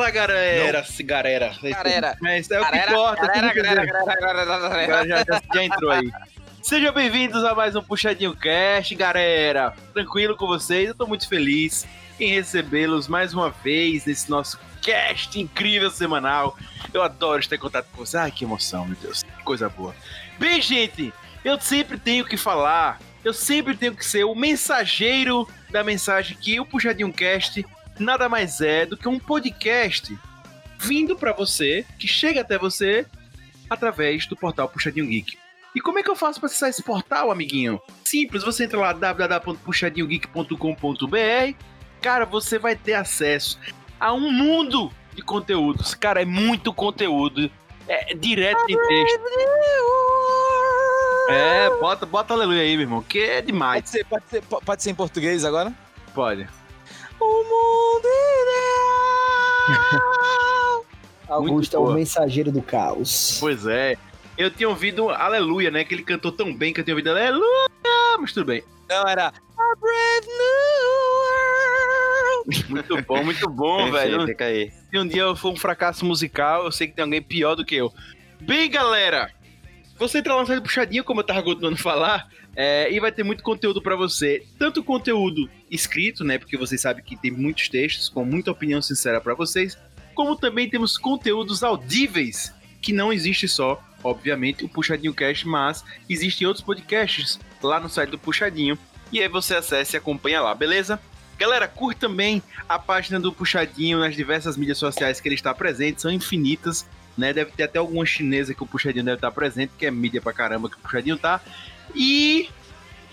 Fala, galera! Galera. Galera. Mas é o que importa. galera, galera, galera, galera, já, já entrou aí. Sejam bem-vindos a mais um Puxadinho Cast, galera. Tranquilo com vocês? Eu tô muito feliz em recebê-los mais uma vez nesse nosso cast incrível semanal. Eu adoro estar em contato com vocês. Ai, que emoção, meu Deus. Que coisa boa. Bem, gente, eu sempre tenho que falar, eu sempre tenho que ser o mensageiro da mensagem que o Puxadinho Cast nada mais é do que um podcast vindo pra você, que chega até você através do portal Puxadinho Geek. E como é que eu faço para acessar esse portal, amiguinho? Simples, você entra lá www.puxadinhogeek.com.br. Cara, você vai ter acesso a um mundo de conteúdos. Cara, é muito conteúdo. É direto em texto. É, bota, bota aleluia aí, meu irmão, que é demais. Pode ser, pode, ser, po- pode ser em português agora? Pode. O mundo ideal. Augusto é o mensageiro do caos. Pois é. Eu tinha ouvido Aleluia, né? Que ele cantou tão bem que eu tinha ouvido Aleluia, mas tudo bem. Não, era A Brave New World. Muito bom, muito bom, velho. Se um dia eu for um fracasso musical, eu sei que tem alguém pior do que eu. Bem, galera, você entra lá no site do Puxadinho, como eu tava continuando falar, é, e vai ter muito conteúdo pra você. Tanto conteúdo escrito, né? Porque vocês sabem que tem muitos textos com muita opinião sincera pra vocês, como também temos conteúdos audíveis, que não existe só, obviamente, o Puxadinho Cast, mas existem outros podcasts lá no site do Puxadinho. E aí você acessa e acompanha lá, beleza? Galera, curte também a página do Puxadinho nas diversas mídias sociais que ele está presente, são infinitas, né? Deve ter até alguma chinesa que o Puxadinho deve estar presente, que é mídia pra caramba que o Puxadinho tá. E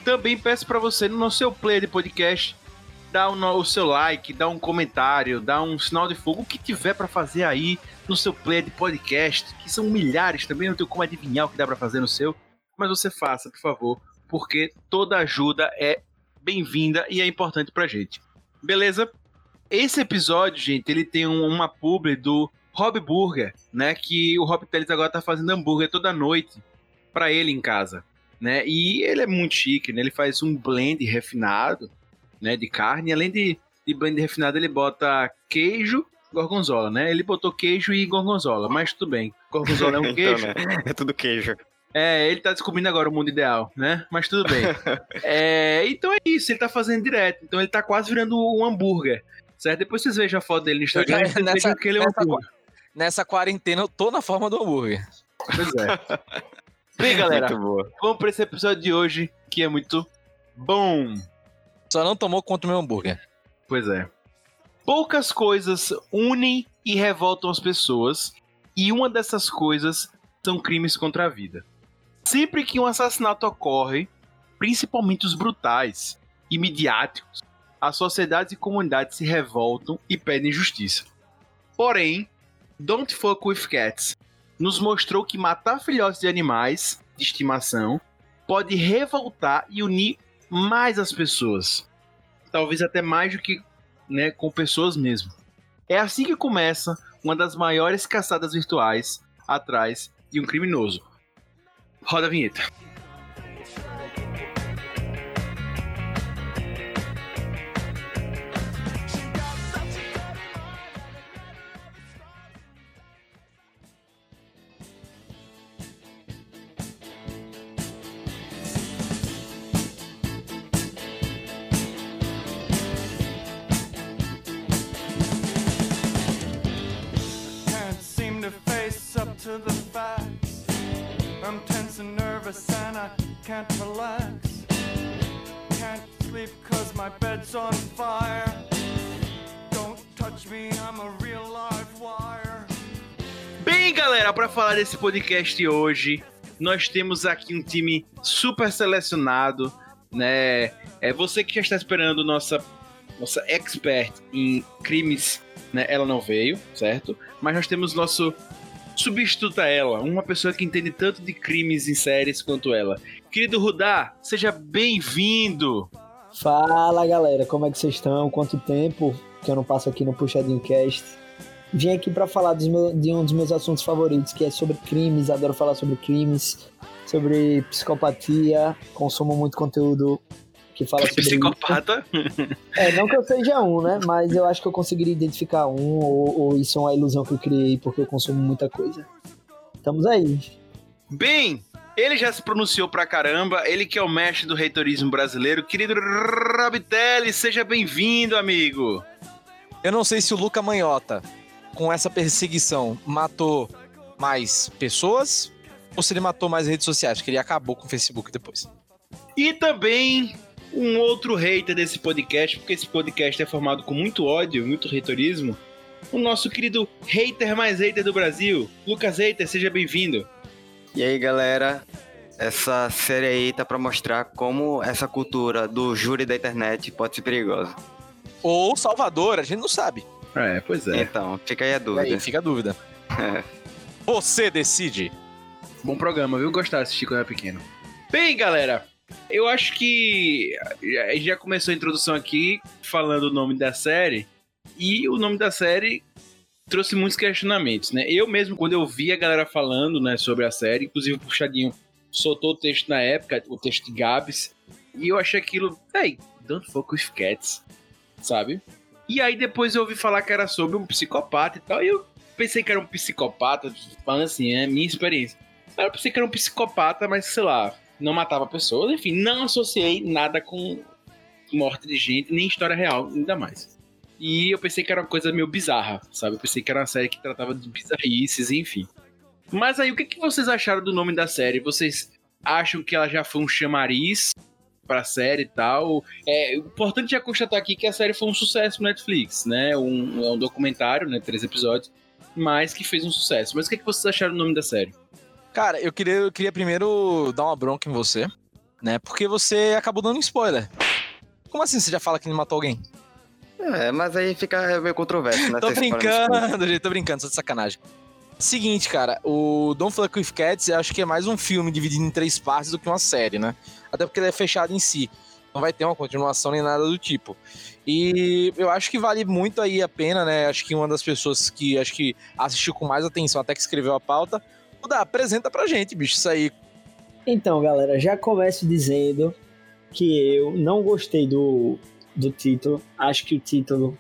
também peço pra você no seu player de podcast dar o, seu like, dar um comentário, dar um sinal de fogo, o que tiver pra fazer aí no seu player de podcast, que são milhares também, não tenho como adivinhar o que dá pra fazer no seu, mas você faça, por favor, porque toda ajuda é bem-vinda e é importante pra gente. Beleza? Esse episódio, gente, ele tem um- uma publi do Rob Burger, né? Que o Rob Teles agora tá fazendo hambúrguer toda noite pra ele em casa, né? E ele é muito chique, né? Ele faz um blend refinado, né? De carne. Além de, de blend refinado, ele bota queijo, gorgonzola, né? Ele botou queijo e gorgonzola, mas tudo bem. Gorgonzola é um Então, queijo. né? É tudo queijo. É, ele tá descobrindo agora o mundo ideal, né? Mas tudo bem. É, então é isso, ele tá fazendo direto. Então ele tá quase virando um hambúrguer. Certo? Depois vocês vejam a foto dele no Instagram e vocês nessa- vejam que ele é um hambúrguer. Nessa quarentena eu tô na forma do hambúrguer. Pois é. Bem, galera, vamos pra esse episódio de hoje, que é muito bom. Só não tomou contra o meu hambúrguer. Pois é. Poucas coisas unem e revoltam as pessoas, e uma dessas coisas são crimes contra a vida. Sempre que um assassinato ocorre, principalmente os brutais e midiáticos, as sociedades e comunidades se revoltam e pedem justiça. Porém, Don't Fuck With Cats nos mostrou que matar filhotes de animais de estimação pode revoltar e unir mais as pessoas talvez até mais do que né, com pessoas mesmo. É assim que começa uma das maiores caçadas virtuais atrás de um criminoso. Roda a vinheta. Falar desse podcast hoje, nós temos aqui um time super selecionado, né? É você que já está esperando nossa nossa expert em crimes, né? Ela não veio, certo? Mas nós temos nosso substituto a ela, uma pessoa que entende tanto de crimes em séries quanto ela. Querido Rudá, seja bem-vindo. Fala galera, como é que vocês estão? Quanto tempo que eu não passo aqui no Puxadinho Cast? Vim aqui pra falar meu- de um dos meus assuntos favoritos, que é sobre crimes. Adoro falar sobre crimes, sobre psicopatia. Consumo muito conteúdo que fala sobre isso. Psicopata. É, não que eu seja um, né? Mas eu acho que eu conseguiria identificar um, ou, ou isso é uma ilusão que eu criei porque eu consumo muita coisa. Estamos aí. Bem, ele já se pronunciou pra caramba, ele que é o mestre do reitorismo brasileiro. Querido Rabitelli, seja bem-vindo, amigo. Eu não sei se o Luca Manhota, com essa perseguição, matou mais pessoas ou se ele matou mais redes sociais, que ele acabou com o Facebook depois. E também um outro hater desse podcast, porque esse podcast é formado com muito ódio, muito reitorismo. O nosso querido hater mais hater do Brasil, Lucas Hater, seja bem-vindo. E aí, galera, essa série aí tá pra mostrar como essa cultura do júri da internet pode ser perigosa. Ou Salvador, a gente não sabe. É, pois Então, fica aí a Aí dúvida. fica a dúvida. Você decide. Bom programa, viu? Gostar de assistir quando era pequeno. Bem, galera, eu acho que a gente já começou a introdução aqui falando o nome da série. E o nome da série trouxe muitos questionamentos, né? Eu mesmo, quando eu vi a galera falando né, sobre a série, inclusive o Puxadinho soltou o texto na época, o texto de Gabs, e eu achei aquilo, hey, don't fuck with cats, sabe? E aí depois eu ouvi falar que era sobre um psicopata e tal, e eu pensei que era um psicopata, falando assim, é minha experiência. Eu pensei que era um psicopata, mas sei lá, não matava pessoas, enfim, não associei nada com morte de gente, nem história real, ainda mais. E eu pensei que era uma coisa meio bizarra, sabe? Eu pensei que era uma série que tratava de bizarrices, enfim. Mas aí, o que, que vocês acharam do nome da série? Vocês acham que ela já foi um chamariz pra série e tal? É importante já constatar aqui que a série foi um sucesso no Netflix, né? Um, é um documentário, né? Três episódios, mas que fez um sucesso. Mas o que, que vocês acharam do nome da série? Cara, eu queria, eu queria primeiro dar uma bronca em você, né? Porque você acabou dando spoiler. Como assim você já fala que ele matou alguém? É, mas aí fica meio controverso, né? Tô brincando, gente, tô brincando, só de sacanagem. Seguinte, cara, o Don't Fuck With Cats eu acho que é mais um filme dividido em três partes do que uma série, né? Até porque ele é fechado em si. Não vai ter uma continuação nem nada do tipo. E eu acho que vale muito aí a pena, né? Acho que uma das pessoas que acho que assistiu com mais atenção, até que escreveu a pauta, Dá, apresenta pra gente, bicho, isso aí. Então, galera, já começo dizendo que eu não gostei do, do título. Acho que o título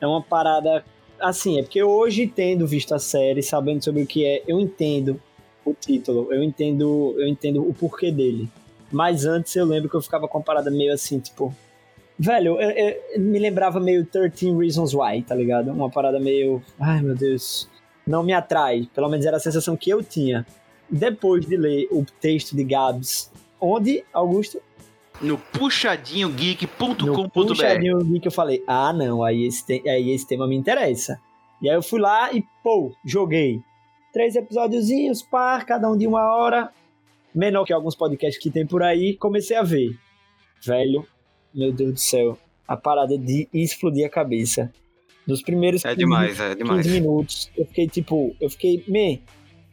é uma parada. Assim, é porque hoje, tendo visto a série, sabendo sobre o que é, eu entendo o título, eu entendo, eu entendo o porquê dele. Mas antes eu lembro que eu ficava com uma parada meio assim, tipo. Velho, eu, eu- eu me lembrava meio 13 Reasons Why, tá ligado? Uma parada meio. Ai, meu Deus. Não me atrai. Pelo menos era a sensação que eu tinha. Depois de ler o texto de Gabs, onde, Augusto? No No puxadinhogeek.com.br. puxadinho geek eu falei, ah não, aí esse, te- aí esse tema me interessa. E aí eu fui lá e, pô, joguei. Três episódiozinhos, par, cada um de uma hora. Menor que alguns podcasts que tem por aí. Comecei a ver. Velho, meu Deus do céu. A parada de explodir a cabeça. Nos primeiros É 15 demais, é demais. 15 minutos, eu fiquei tipo, eu fiquei, me,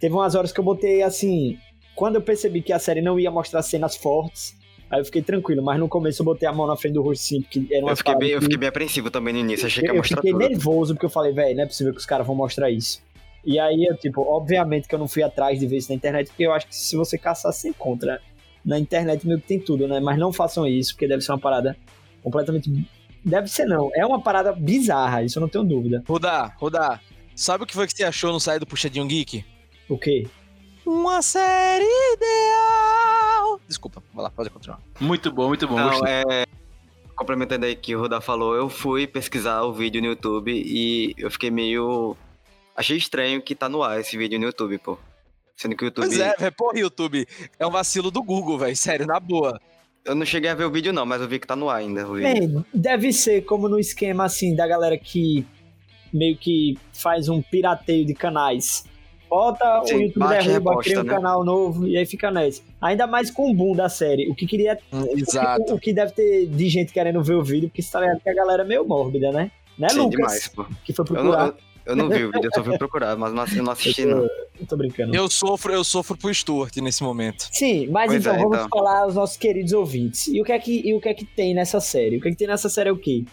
teve umas horas que eu botei assim, quando eu percebi que a série não ia mostrar cenas fortes, aí eu fiquei tranquilo, mas no começo eu botei a mão na frente do rosto sim, porque era uma Eu fiquei, bem, eu fiquei bem apreensivo também no início, achei que ia eu mostrar fiquei tudo. nervoso porque eu falei, velho, não é possível que os caras vão mostrar isso. E aí eu, tipo, obviamente que eu não fui atrás de ver isso na internet, porque eu acho que se você caçar, você encontra. Na internet meio que tem tudo, né? Mas não façam isso, porque deve ser uma parada completamente. Deve ser não, é uma parada bizarra, isso eu não tenho dúvida. Rudá, Rudá, sabe o que foi que você achou no site do Puxadinho Geek? O quê? Uma série ideal. Desculpa, vai lá, pode continuar. Muito bom, muito bom. Não, gostei. é. Complementando aí que o Rodar falou, eu fui pesquisar o vídeo no YouTube e eu fiquei meio. Achei estranho que tá no ar esse vídeo no YouTube, pô. Sendo que o YouTube. Pois é, velho, porra, YouTube. É um vacilo do Google, velho, sério, na boa. Eu não cheguei a ver o vídeo, não, mas eu vi que tá no ar ainda. O vídeo. Bem, deve ser como no esquema assim da galera que meio que faz um pirateio de canais. Bota o Sim, YouTube bate e derruba, reposta, cria um né? canal novo e aí fica nessa. Ainda mais com o boom da série. O que queria Hum, O Exato. que, o que deve ter de gente querendo ver o vídeo, porque você tá ligado que a galera é meio mórbida, né? Né, Sim, Lucas? demais, pô. Que foi Eu não, procurar. eu, eu não vi o vídeo, eu só fui procurar, mas não, eu não assisti, não. Eu tô brincando. Eu sofro, eu sofro pro Stuart nesse momento. Sim, mas Pois então é, vamos então. falar aos nossos queridos ouvintes. E o que é que, e o que, é que tem nessa série? O que é que tem nessa série é o quê?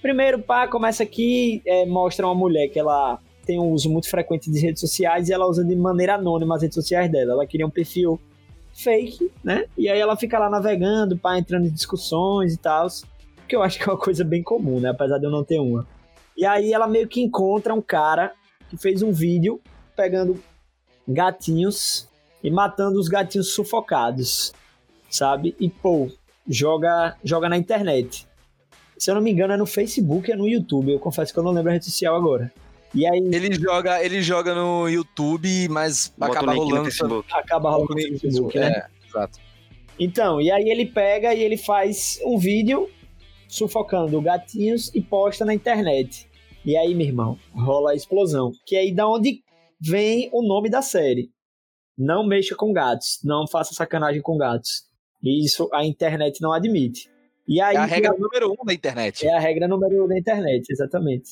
Primeiro, pá, começa aqui, é, mostra uma mulher que ela tem um uso muito frequente de redes sociais e ela usa de maneira anônima as redes sociais dela. Ela cria um perfil fake, né? E aí ela fica lá navegando, pá, entrando em discussões e tal. Que eu acho que é uma coisa bem comum, né? Apesar de eu não ter uma. E aí ela meio que encontra um cara que fez um vídeo pegando gatinhos e matando os gatinhos sufocados, sabe? E pô, joga, joga na internet. Se eu não me engano, é no Facebook, é no YouTube. Eu confesso que eu não lembro a rede social agora. E aí Ele joga, ele joga no YouTube, mas Bota acaba o link no rolando. Facebook. acaba rolando no Facebook, né? É, exato. Então, e aí ele pega e ele faz um vídeo sufocando gatinhos e posta na internet. E aí, meu irmão, rola a explosão. Que é aí da onde vem o nome da série. Não mexa com gatos, não faça sacanagem com gatos. E isso a internet não admite. E aí É a regra número um da internet. é a regra número um da internet, exatamente.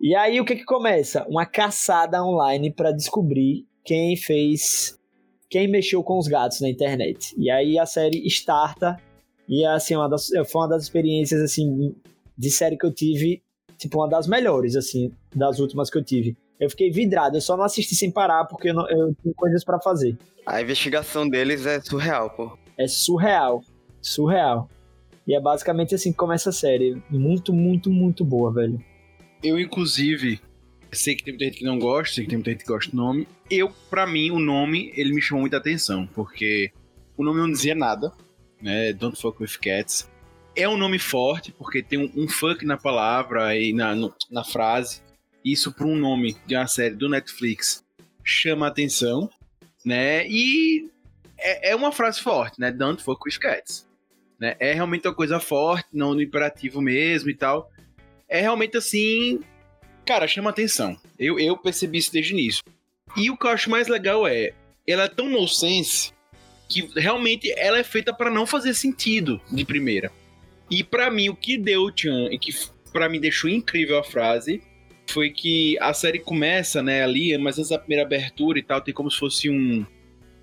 E aí o que que começa? Uma caçada online para descobrir quem fez, quem mexeu com os gatos na internet. E aí a série starta e é, assim uma das, foi uma das experiências assim de série que eu tive, tipo uma das melhores assim das últimas que eu tive. Eu fiquei vidrado, eu só não assisti sem parar porque eu, não, eu tinha coisas para fazer. A investigação deles é surreal, pô. É surreal, surreal. E é basicamente assim que começa a série. Muito, muito, muito boa, velho. Eu, inclusive, sei que tem muita gente que não gosta, sei que tem muita gente que gosta do nome. Eu, pra mim, o nome, ele me chamou muita atenção, porque o nome não dizia nada, né? Don't Fuck With Cats. É um nome forte, porque tem um, um fuck na palavra e na, no- na frase. Isso, para um nome de uma série do Netflix, chama atenção, né? E é, é uma frase forte, né? Don't Fuck With Cats. Né? É realmente uma coisa forte, não no imperativo mesmo e tal é realmente assim. Cara, chama atenção. Eu, eu percebi isso desde o início. E o que eu acho mais legal é. Ela é tão nonsense que realmente ela é feita para não fazer sentido de primeira. E pra mim, o que deu tchan e que pra mim deixou incrível a frase foi que a série começa, né, ali, mas antes da primeira abertura e tal, tem como se fosse um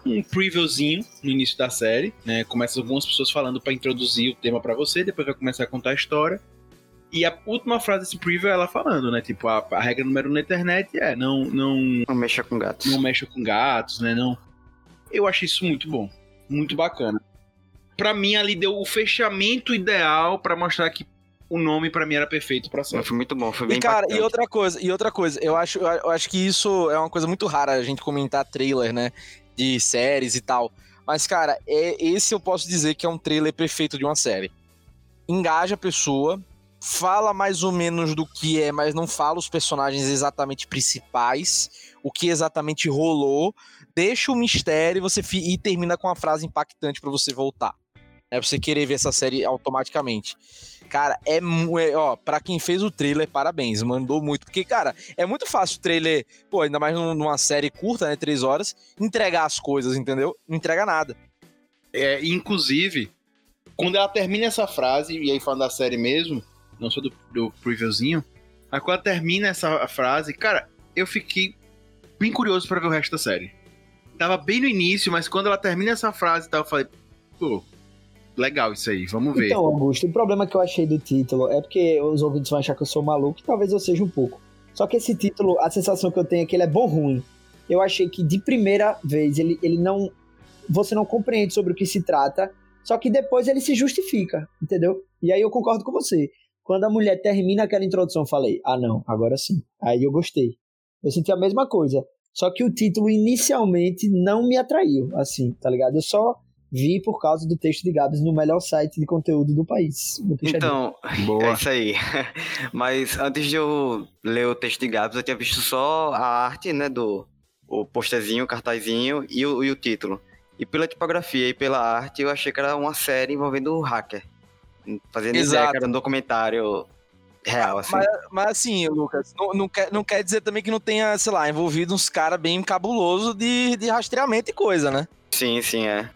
um previewzinho no início da série, né? Começa algumas pessoas falando pra introduzir o tema pra você, depois vai começar a contar a história. E a última frase desse preview é ela falando, né? Tipo, a, a regra número um na internet é não, não, Não mexa com gatos. não mexa com gatos, né? Não. Eu achei isso muito bom, muito bacana. Pra mim ali deu o fechamento ideal pra mostrar que o nome pra mim era perfeito pra série. Mas Foi muito bom, foi bem E cara, impactante. e outra coisa, e outra coisa, eu acho, eu acho que isso é uma coisa muito rara a gente comentar trailer, né, de séries e tal. Mas cara, é, esse eu posso dizer que é um trailer perfeito de uma série. Engaja a pessoa, fala mais ou menos do que é, mas não fala os personagens exatamente principais, o que exatamente rolou, deixa o mistério e você e termina com uma frase impactante pra você voltar. É pra você querer ver essa série automaticamente. Cara, é, é ó, pra quem fez o trailer, parabéns, mandou muito. Porque, cara, é muito fácil o trailer, pô, ainda mais num- numa série curta, né, três horas, entregar as coisas, entendeu? Não entrega nada. É, inclusive, quando ela termina essa frase, e aí falando da série mesmo, só do, do previewzinho, mas quando termina essa frase, cara, eu fiquei bem curioso pra ver o resto da série. Tava bem no início, mas quando ela termina essa frase tal, eu falei, pô, legal isso aí, vamos ver. Então, Augusto, o problema que eu achei do título é porque os ouvintes vão achar que eu sou maluco, e talvez eu seja um pouco. Só que esse título, a sensação que eu tenho é que ele é bom ruim. Eu achei que de primeira vez ele, ele não. Você não compreende sobre o que se trata, só que depois ele se justifica, entendeu? E aí eu concordo com você. Quando a mulher termina aquela introdução, eu falei, ah não, agora sim. Aí eu gostei. Eu senti a mesma coisa. Só que o título inicialmente não me atraiu, assim, tá ligado? Eu só vi por causa do texto de Gabs no melhor site de conteúdo do país. Puxadinho. Então, Boa. é isso aí. Mas antes de eu ler o texto de Gabs, eu tinha visto só a arte, né, do o posterzinho, o cartazinho e o, e o título. E pela tipografia e pela arte, eu achei que era uma série envolvendo um hacker. Fazendo ideia Exato. era um documentário real, assim. Mas, mas assim, Lucas, não, não quer, não quer dizer também que não tenha, sei lá, envolvido uns caras bem cabuloso de, de rastreamento e coisa, né? Sim, sim, é.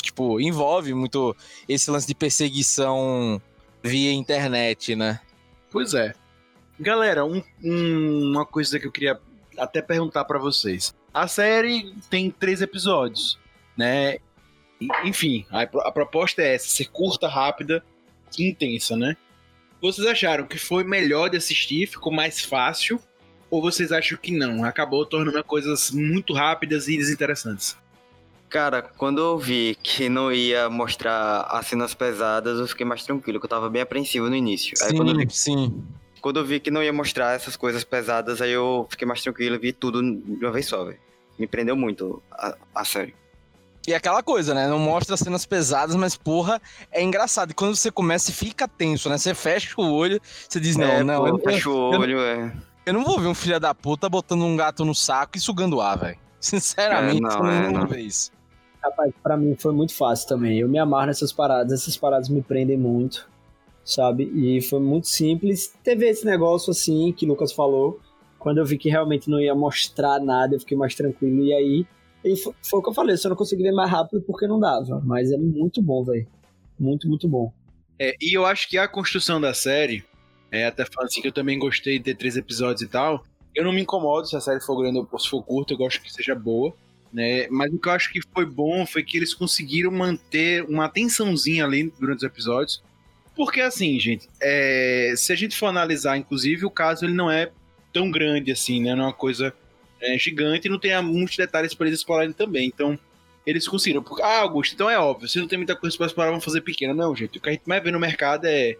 Tipo, envolve muito esse lance de perseguição via internet, né? Pois é. Galera, um- um- uma coisa que eu queria até perguntar pra vocês. A série tem três episódios, né? Enfim, a, a proposta é essa, ser curta, rápida e intensa, né? Vocês acharam que foi melhor de assistir, ficou mais fácil? Ou vocês acham que não? Acabou tornando coisas muito rápidas e desinteressantes? Cara, quando eu vi que não ia mostrar as cenas pesadas, eu fiquei mais tranquilo, que eu tava bem apreensivo no início. Aí sim, quando eu, vi, sim. quando eu vi que não ia mostrar essas coisas pesadas, aí eu fiquei mais tranquilo e vi tudo de uma vez só, velho. Me prendeu muito a, a série. E é aquela coisa, né? Não mostra cenas pesadas, mas porra, é engraçado. E quando você começa, fica tenso, né? Você fecha o olho, você diz, não, é, não, pô, eu, fecha o eu- olho, é. eu não vou ver um filho da puta botando um gato no saco e sugando ar, velho. Sinceramente, É, não, eu não, é, não não. vou ver isso. Rapaz, pra mim foi muito fácil também. Eu me amarro nessas paradas, essas paradas me prendem muito, sabe? E foi muito simples. Teve esse negócio assim que o Lucas falou. Quando eu vi que realmente não ia mostrar nada, eu fiquei mais tranquilo. E aí, e fo- foi o que eu falei, só não consegui ver mais rápido porque não dava. Mas é muito bom, velho. Muito, muito bom. É, e eu acho que a construção da série, é, até falando assim que eu também gostei de ter três episódios e tal, eu não me incomodo se a série for grande ou se for curta, eu gosto que seja boa, né? Mas o que eu acho que foi bom foi que eles conseguiram manter uma atençãozinha ali durante os episódios. Porque assim, gente, é, se a gente for analisar, inclusive, o caso ele não é tão grande assim, né? Não é uma coisa é, gigante e não tem muitos detalhes para eles explorarem também. Então, eles conseguiram. Ah, Augusto, então é óbvio, se não tem muita coisa pra explorar, vamos fazer pequena. Não, gente, o que a gente mais vê no mercado é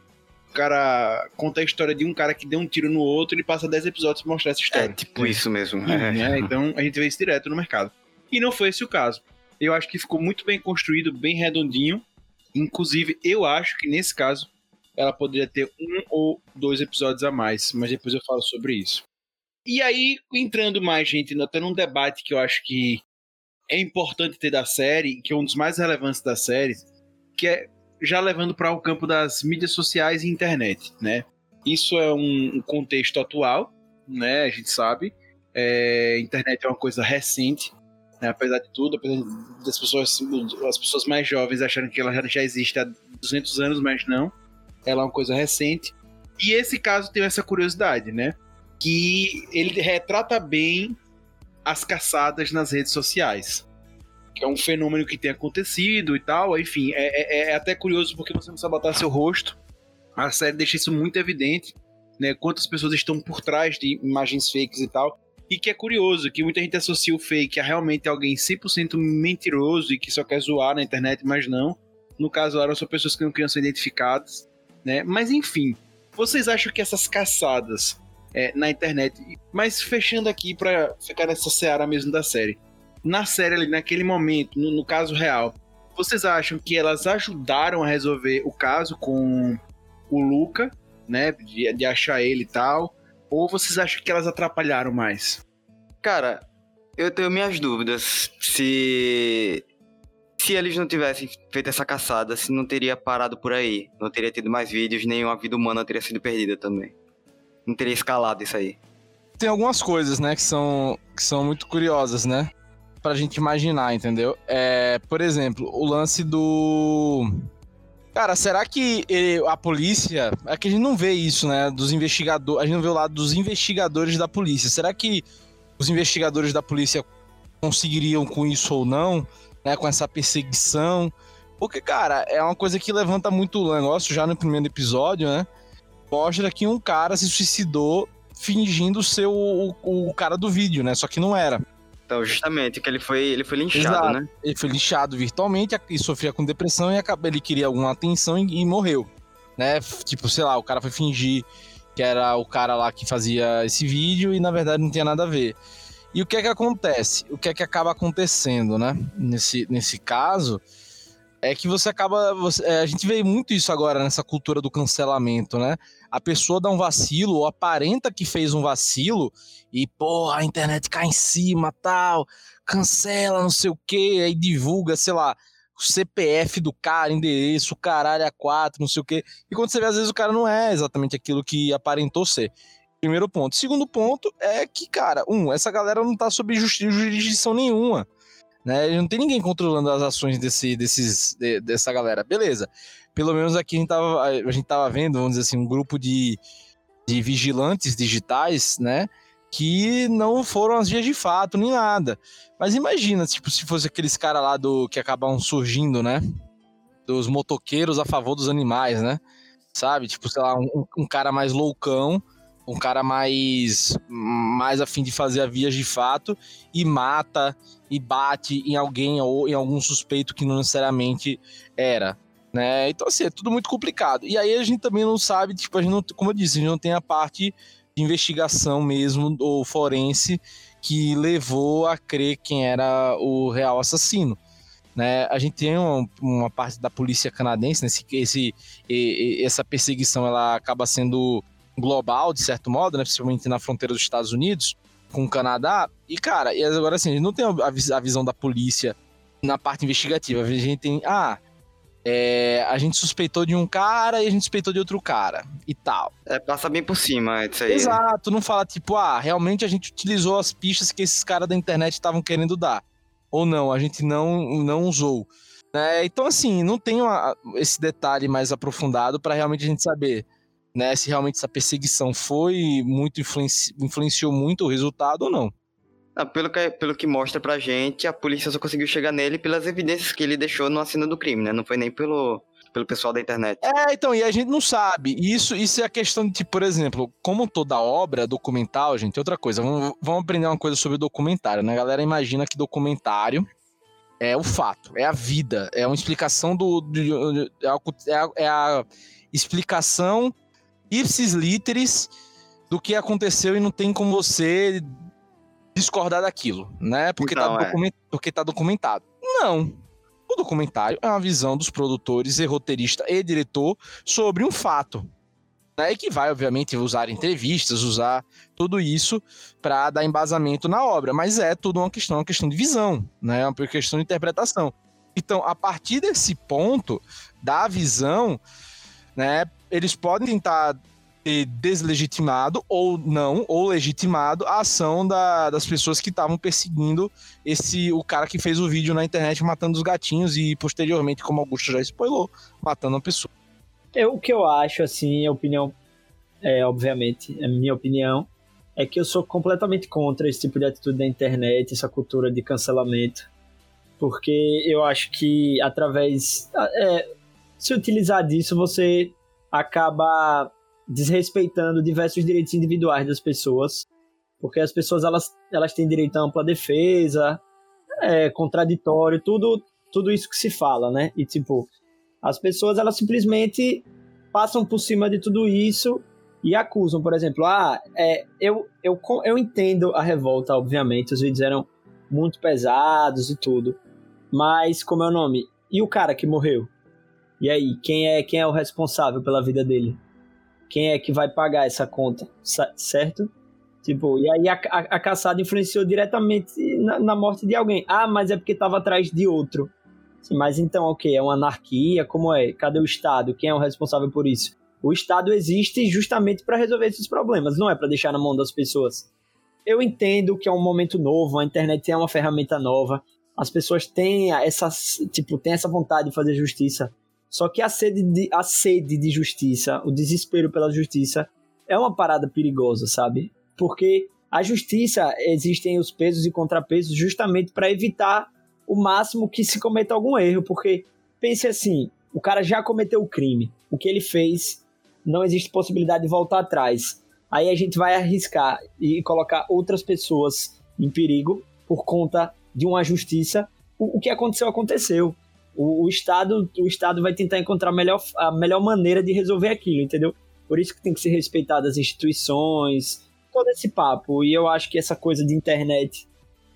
o cara conta a história de um cara que deu um tiro no outro e passa 10 episódios pra mostrar essa É história. tipo isso mesmo. É. né? Então a gente vê isso direto no mercado. E não foi esse o caso. Eu acho que ficou muito bem construído, bem redondinho. Inclusive, eu acho que nesse caso ela poderia ter um ou dois episódios a mais, mas depois eu falo sobre isso. E aí, entrando mais, gente, até num debate que eu acho que é importante ter da série, que é um dos mais relevantes da série, que é já levando para o campo das mídias sociais e internet, né? Isso é um, contexto atual, né? A gente sabe. É, internet é uma coisa recente, né? apesar de tudo, apesar das pessoas, as pessoas mais jovens acharem que ela já- já existe há 200 anos, mas não. Ela é uma coisa recente. E esse caso tem essa curiosidade, né? Que ele retrata bem as caçadas nas redes sociais. Que é um fenômeno que tem acontecido e tal. Enfim, é, é- é até curioso porque você não botar seu rosto. A série deixa isso muito evidente, né? Quantas pessoas estão por trás de imagens fakes e tal. E que é curioso, que muita gente associa o fake a realmente alguém 100% mentiroso e que só quer zoar na internet, mas não. No caso, eram só pessoas que não queriam ser identificadas, né? Mas enfim, vocês acham que essas caçadas é, na internet, mas fechando aqui pra ficar nessa seara mesmo da série, na série ali, naquele momento, no, no caso real, vocês acham que elas ajudaram a resolver o caso com o Luca, né? De, de achar ele e tal? Ou vocês acham que elas atrapalharam mais? Cara, eu tenho minhas dúvidas se. Se eles não tivessem feito essa caçada, se não teria parado por aí. Não teria tido mais vídeos, nenhuma vida humana teria sido perdida também. Não teria escalado isso aí. Tem algumas coisas, né, que são, que são muito curiosas, né? Pra gente imaginar, entendeu? É, por exemplo, o lance do. Cara, será que ele- a polícia. É que a gente não vê isso, né? Dos investigadores. A gente não vê o lado dos investigadores da polícia. Será que os investigadores da polícia conseguiriam com isso ou não? Né? Com essa perseguição? Porque, cara, é uma coisa que levanta muito o negócio já no primeiro episódio, né? Mostra que um cara se suicidou fingindo ser o, o, o cara do vídeo, né? Só que não era. Então, justamente, que ele foi, ele foi linchado, Exato. né? Ele foi lixado virtualmente e sofria com depressão e acaba, ele queria alguma atenção e, e morreu. Né? Tipo, sei lá, o cara foi fingir que era o cara lá que fazia esse vídeo e na verdade não tinha nada a ver. E o que é que acontece? O que é que acaba acontecendo, né? Nesse, nesse caso, é que você acaba. você- é, a gente vê muito isso agora nessa cultura do cancelamento, né? A pessoa dá um vacilo ou aparenta que fez um vacilo e, porra, a internet cai em cima tal, cancela, não sei o que, aí divulga, sei lá, o CPF do cara, endereço, caralho, a quatro, não sei o que. E quando você vê, às vezes o cara não é exatamente aquilo que aparentou ser. Primeiro ponto. Segundo ponto é que, cara, um, essa galera não tá sob jurisdição nenhuma. Né? Não tem ninguém controlando as ações desse, desses, de- dessa galera. Beleza. Pelo menos aqui a gente tava, a gente tava vendo, vamos dizer assim, um grupo de, de vigilantes digitais, né? Que não foram as vias de fato, nem nada. Mas imagina, tipo, se fosse aqueles caras lá do que acabam surgindo, né? Dos motoqueiros a favor dos animais, né? Sabe? Tipo, sei lá, um, um cara mais loucão um cara mais mais afim de fazer a vias de fato e mata e bate em alguém ou em algum suspeito que não necessariamente era, né? Então assim, é tudo muito complicado. E aí a gente também não sabe, tipo, a gente não, como eu disse, a gente não tem a parte de investigação mesmo ou forense que levou a crer quem era o real assassino. Né, a gente tem uma, uma parte da polícia canadense, né, esse, esse, essa perseguição ela acaba sendo global, de certo modo, né, principalmente na fronteira dos Estados Unidos com o Canadá. E, cara, e agora assim, a gente não tem a, visão da polícia na parte investigativa. A gente tem, ah, é, a gente suspeitou de um cara e a gente suspeitou de outro cara e tal. É, passa bem por cima isso aí. Exato, não fala tipo, ah, realmente a gente utilizou as pistas que esses caras da internet estavam querendo dar. Ou não, a gente não, não usou. É, então, assim, não tem uma, esse detalhe mais aprofundado para realmente a gente saber né, se realmente essa perseguição foi muito influenci influenciou muito o resultado ou não. Ah, pelo, que, pelo que mostra pra gente, a polícia só conseguiu chegar nele pelas evidências que ele deixou na cena do crime, né? Não foi nem pelo, pelo pessoal da internet. É, então, e a gente não sabe. Isso, isso é a questão de, tipo, por exemplo, como toda obra documental, gente, outra coisa, vamos, vamos aprender uma coisa sobre documentário, né? A galera imagina que documentário é o fato, é a vida, é uma explicação do. do é, a, é a explicação ipsis literis do que aconteceu e não tem como você discordar daquilo, né? Porque, tá, é. document... porque tá documentado. Não. O documentário é uma visão dos produtores e roteirista e diretor sobre um fato. Né? E que vai, obviamente, usar entrevistas, usar tudo isso para dar embasamento na obra. Mas é tudo uma questão, uma questão de visão, né? É uma questão de interpretação. Então, a partir desse ponto da visão, né, eles podem tentar ter deslegitimado ou não, ou legitimado a ação da, das pessoas que estavam perseguindo esse o cara que fez o vídeo na internet matando os gatinhos e posteriormente, como Augusto já spoilou, matando a pessoa. Eu, o que eu acho, assim, a opinião, é, obviamente, a minha opinião, é que eu sou completamente contra esse tipo de atitude da internet, essa cultura de cancelamento, porque eu acho que através, é, se utilizar disso, você acaba desrespeitando diversos direitos individuais das pessoas, porque as pessoas elas, elas têm direito a ampla defesa, é contraditório, tudo tudo isso que se fala, né? E tipo, as pessoas elas simplesmente passam por cima de tudo isso e acusam, por exemplo, ah, é, eu, eu, eu entendo a revolta, obviamente, os vídeos eram muito pesados e tudo, mas como é o nome? E o cara que morreu? E aí, quem é quem é o responsável pela vida dele? quem é que vai pagar essa conta, certo? Tipo, e aí a, a, a caçada influenciou diretamente na, na, morte de alguém. Ah, mas é porque estava atrás de outro. Sim, mas então, ok, é uma anarquia? Como é? Cadê o Estado? Quem é o responsável por isso? O Estado existe justamente para resolver esses problemas, não é para deixar na mão das pessoas. Eu entendo que é um momento novo, a internet é uma ferramenta nova, as pessoas têm essa, tipo, têm essa vontade de fazer justiça, só que a sede, de, a sede de justiça, o desespero pela justiça, é uma parada perigosa, sabe? Porque a justiça existem os pesos e contrapesos justamente para evitar o máximo que se cometa algum erro. Porque pense assim: o cara já cometeu o crime, o que ele fez, não existe possibilidade de voltar atrás. Aí a gente vai arriscar e colocar outras pessoas em perigo por conta de uma justiça. O, o que aconteceu, aconteceu o, o, Estado, o Estado vai tentar encontrar a melhor, a melhor maneira de resolver aquilo, entendeu? Por isso que tem que ser respeitado as instituições, todo esse papo. E eu acho que essa coisa de internet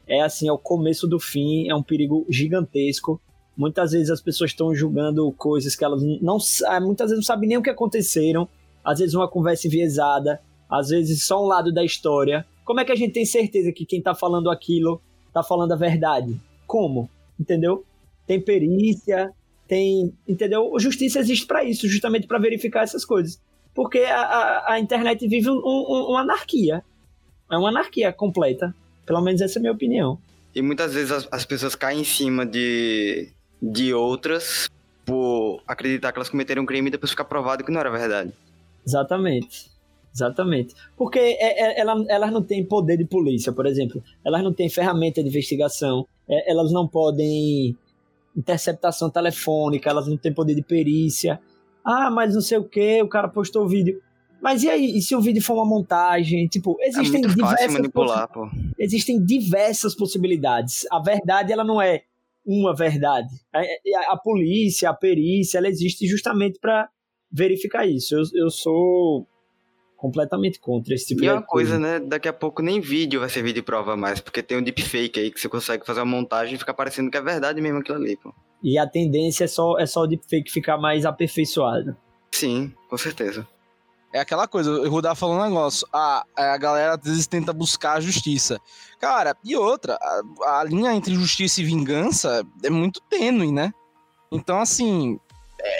é assim, é o começo do fim, é um perigo gigantesco. Muitas vezes as pessoas estão julgando coisas que elas não muitas vezes não sabem nem o que aconteceram. Às vezes uma conversa enviesada, às vezes só um lado da história. Como é que a gente tem certeza que quem tá falando aquilo tá falando a verdade? Como? Entendeu? Tem perícia, tem. Entendeu? A justiça existe para isso, justamente para verificar essas coisas. Porque a, a, a internet vive um, um, uma anarquia. É uma anarquia completa. Pelo menos essa é a minha opinião. E muitas vezes as, as pessoas caem em cima de, de outras por acreditar que elas cometeram um crime e depois ficar provado que não era verdade. Exatamente. Exatamente. Porque é, é, elas não têm poder de polícia, por exemplo. Elas não têm ferramenta de investigação. É, elas não podem interceptação telefônica, elas não têm poder de perícia. Ah, mas não sei o que, o cara postou o vídeo. Mas e aí, e se o vídeo for uma montagem? Tipo, É existem muito fácil diversas manipular, pô. existem diversas possibilidades. A verdade, ela não é uma verdade. A, a- a polícia, a perícia, ela existe justamente para verificar isso. Eu, eu sou completamente contra esse tipo E de é uma coisa, né? Daqui a pouco nem vídeo vai servir de prova mais, porque tem um deepfake aí que você consegue fazer uma montagem e fica parecendo que é verdade mesmo aquilo ali, pô. E a tendência é só, é só o deepfake ficar mais aperfeiçoado. Sim, com certeza. É aquela coisa, o Rudá falou um negócio. A, a galera às vezes tenta buscar a justiça. Cara, e outra, a, a linha entre justiça e vingança é muito tênue, né? Então, assim, é-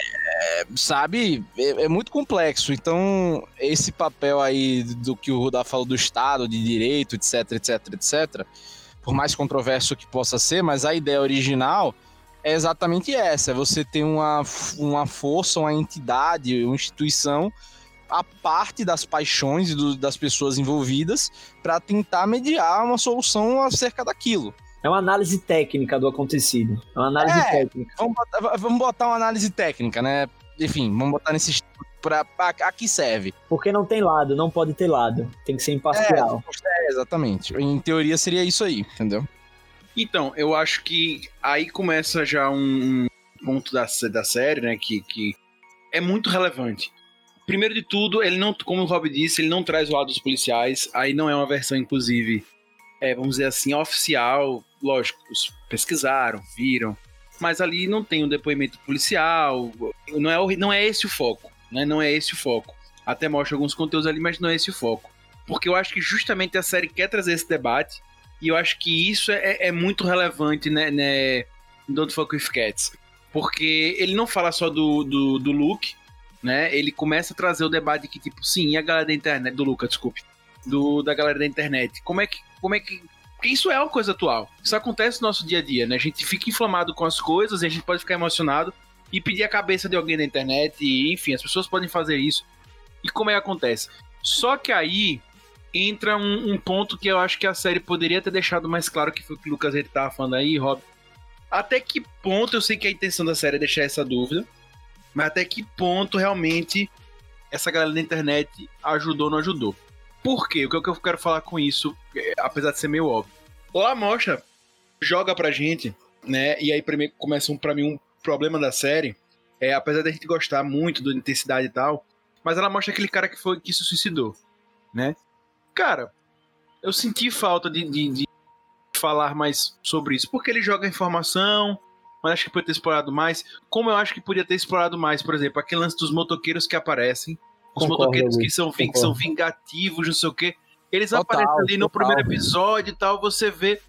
é, sabe, é, é muito complexo. Então, esse papel aí do que o Rudá falou do Estado, de direito, etc, etc, etc, por mais controverso que possa ser, mas a ideia original é exatamente essa: é você ter uma, uma força, uma entidade, uma instituição a parte das paixões e do- das pessoas envolvidas para tentar mediar uma solução acerca daquilo. É uma análise técnica do acontecido. É uma análise É. técnica. Vamos botar, vamos botar uma análise técnica, né? Enfim, vamos botar nesse para aqui serve. Porque não tem lado, não pode ter lado. Tem que ser imparcial. É, exatamente. Em teoria seria isso aí, entendeu? Então, eu acho que aí começa já um, ponto da, da série, né, que, que é muito relevante. Primeiro de tudo, ele não, como o Rob disse, ele não traz o lado dos policiais, aí não é uma versão, inclusive, é, vamos dizer assim, oficial, lógico, os pesquisaram, viram, mas ali não tem um depoimento policial, não é, não é esse o foco, né, não é esse o foco. Até mostra alguns conteúdos ali, mas não é esse o foco. Porque eu acho que justamente a série quer trazer esse debate, e eu acho que isso é, é muito relevante, né, né Don't Fuck With Cats. Porque ele não fala só do, do, do Luke, né? Ele começa a trazer o debate que, tipo, sim, e a galera da internet, do Luca, desculpe, do, da galera da internet. Como é que. Como é que. Porque isso é uma coisa atual. Isso acontece no nosso dia a dia, né? A gente fica inflamado com as coisas e a gente pode ficar emocionado e pedir a cabeça de alguém da internet, e enfim, as pessoas podem fazer isso. E como é que acontece? Só que aí entra um, um ponto que eu acho que a série poderia ter deixado mais claro, que foi o que o Lucas ele tava falando aí, Rob. Até que ponto eu sei que a intenção da série é deixar essa dúvida, mas até que ponto realmente essa galera da internet ajudou ou não ajudou? Por quê? O que eu quero falar com isso, é, apesar de ser meio óbvio? Lá mostra, joga pra gente, né? E aí primeiro começa um, pra mim um problema da série, é, apesar da gente gostar muito da intensidade e tal, mas ela mostra aquele cara que foi que se suicidou, né? Cara, eu senti falta de, de, de falar mais sobre isso, porque ele joga informação, mas acho que podia ter explorado mais. Como eu acho que podia ter explorado mais, por exemplo, aquele lance dos motoqueiros que aparecem, os Concordo, motoqueiros que são, são vingativos, não sei o quê. Eles Total, aparecem ali no total, primeiro episódio e tal, você vê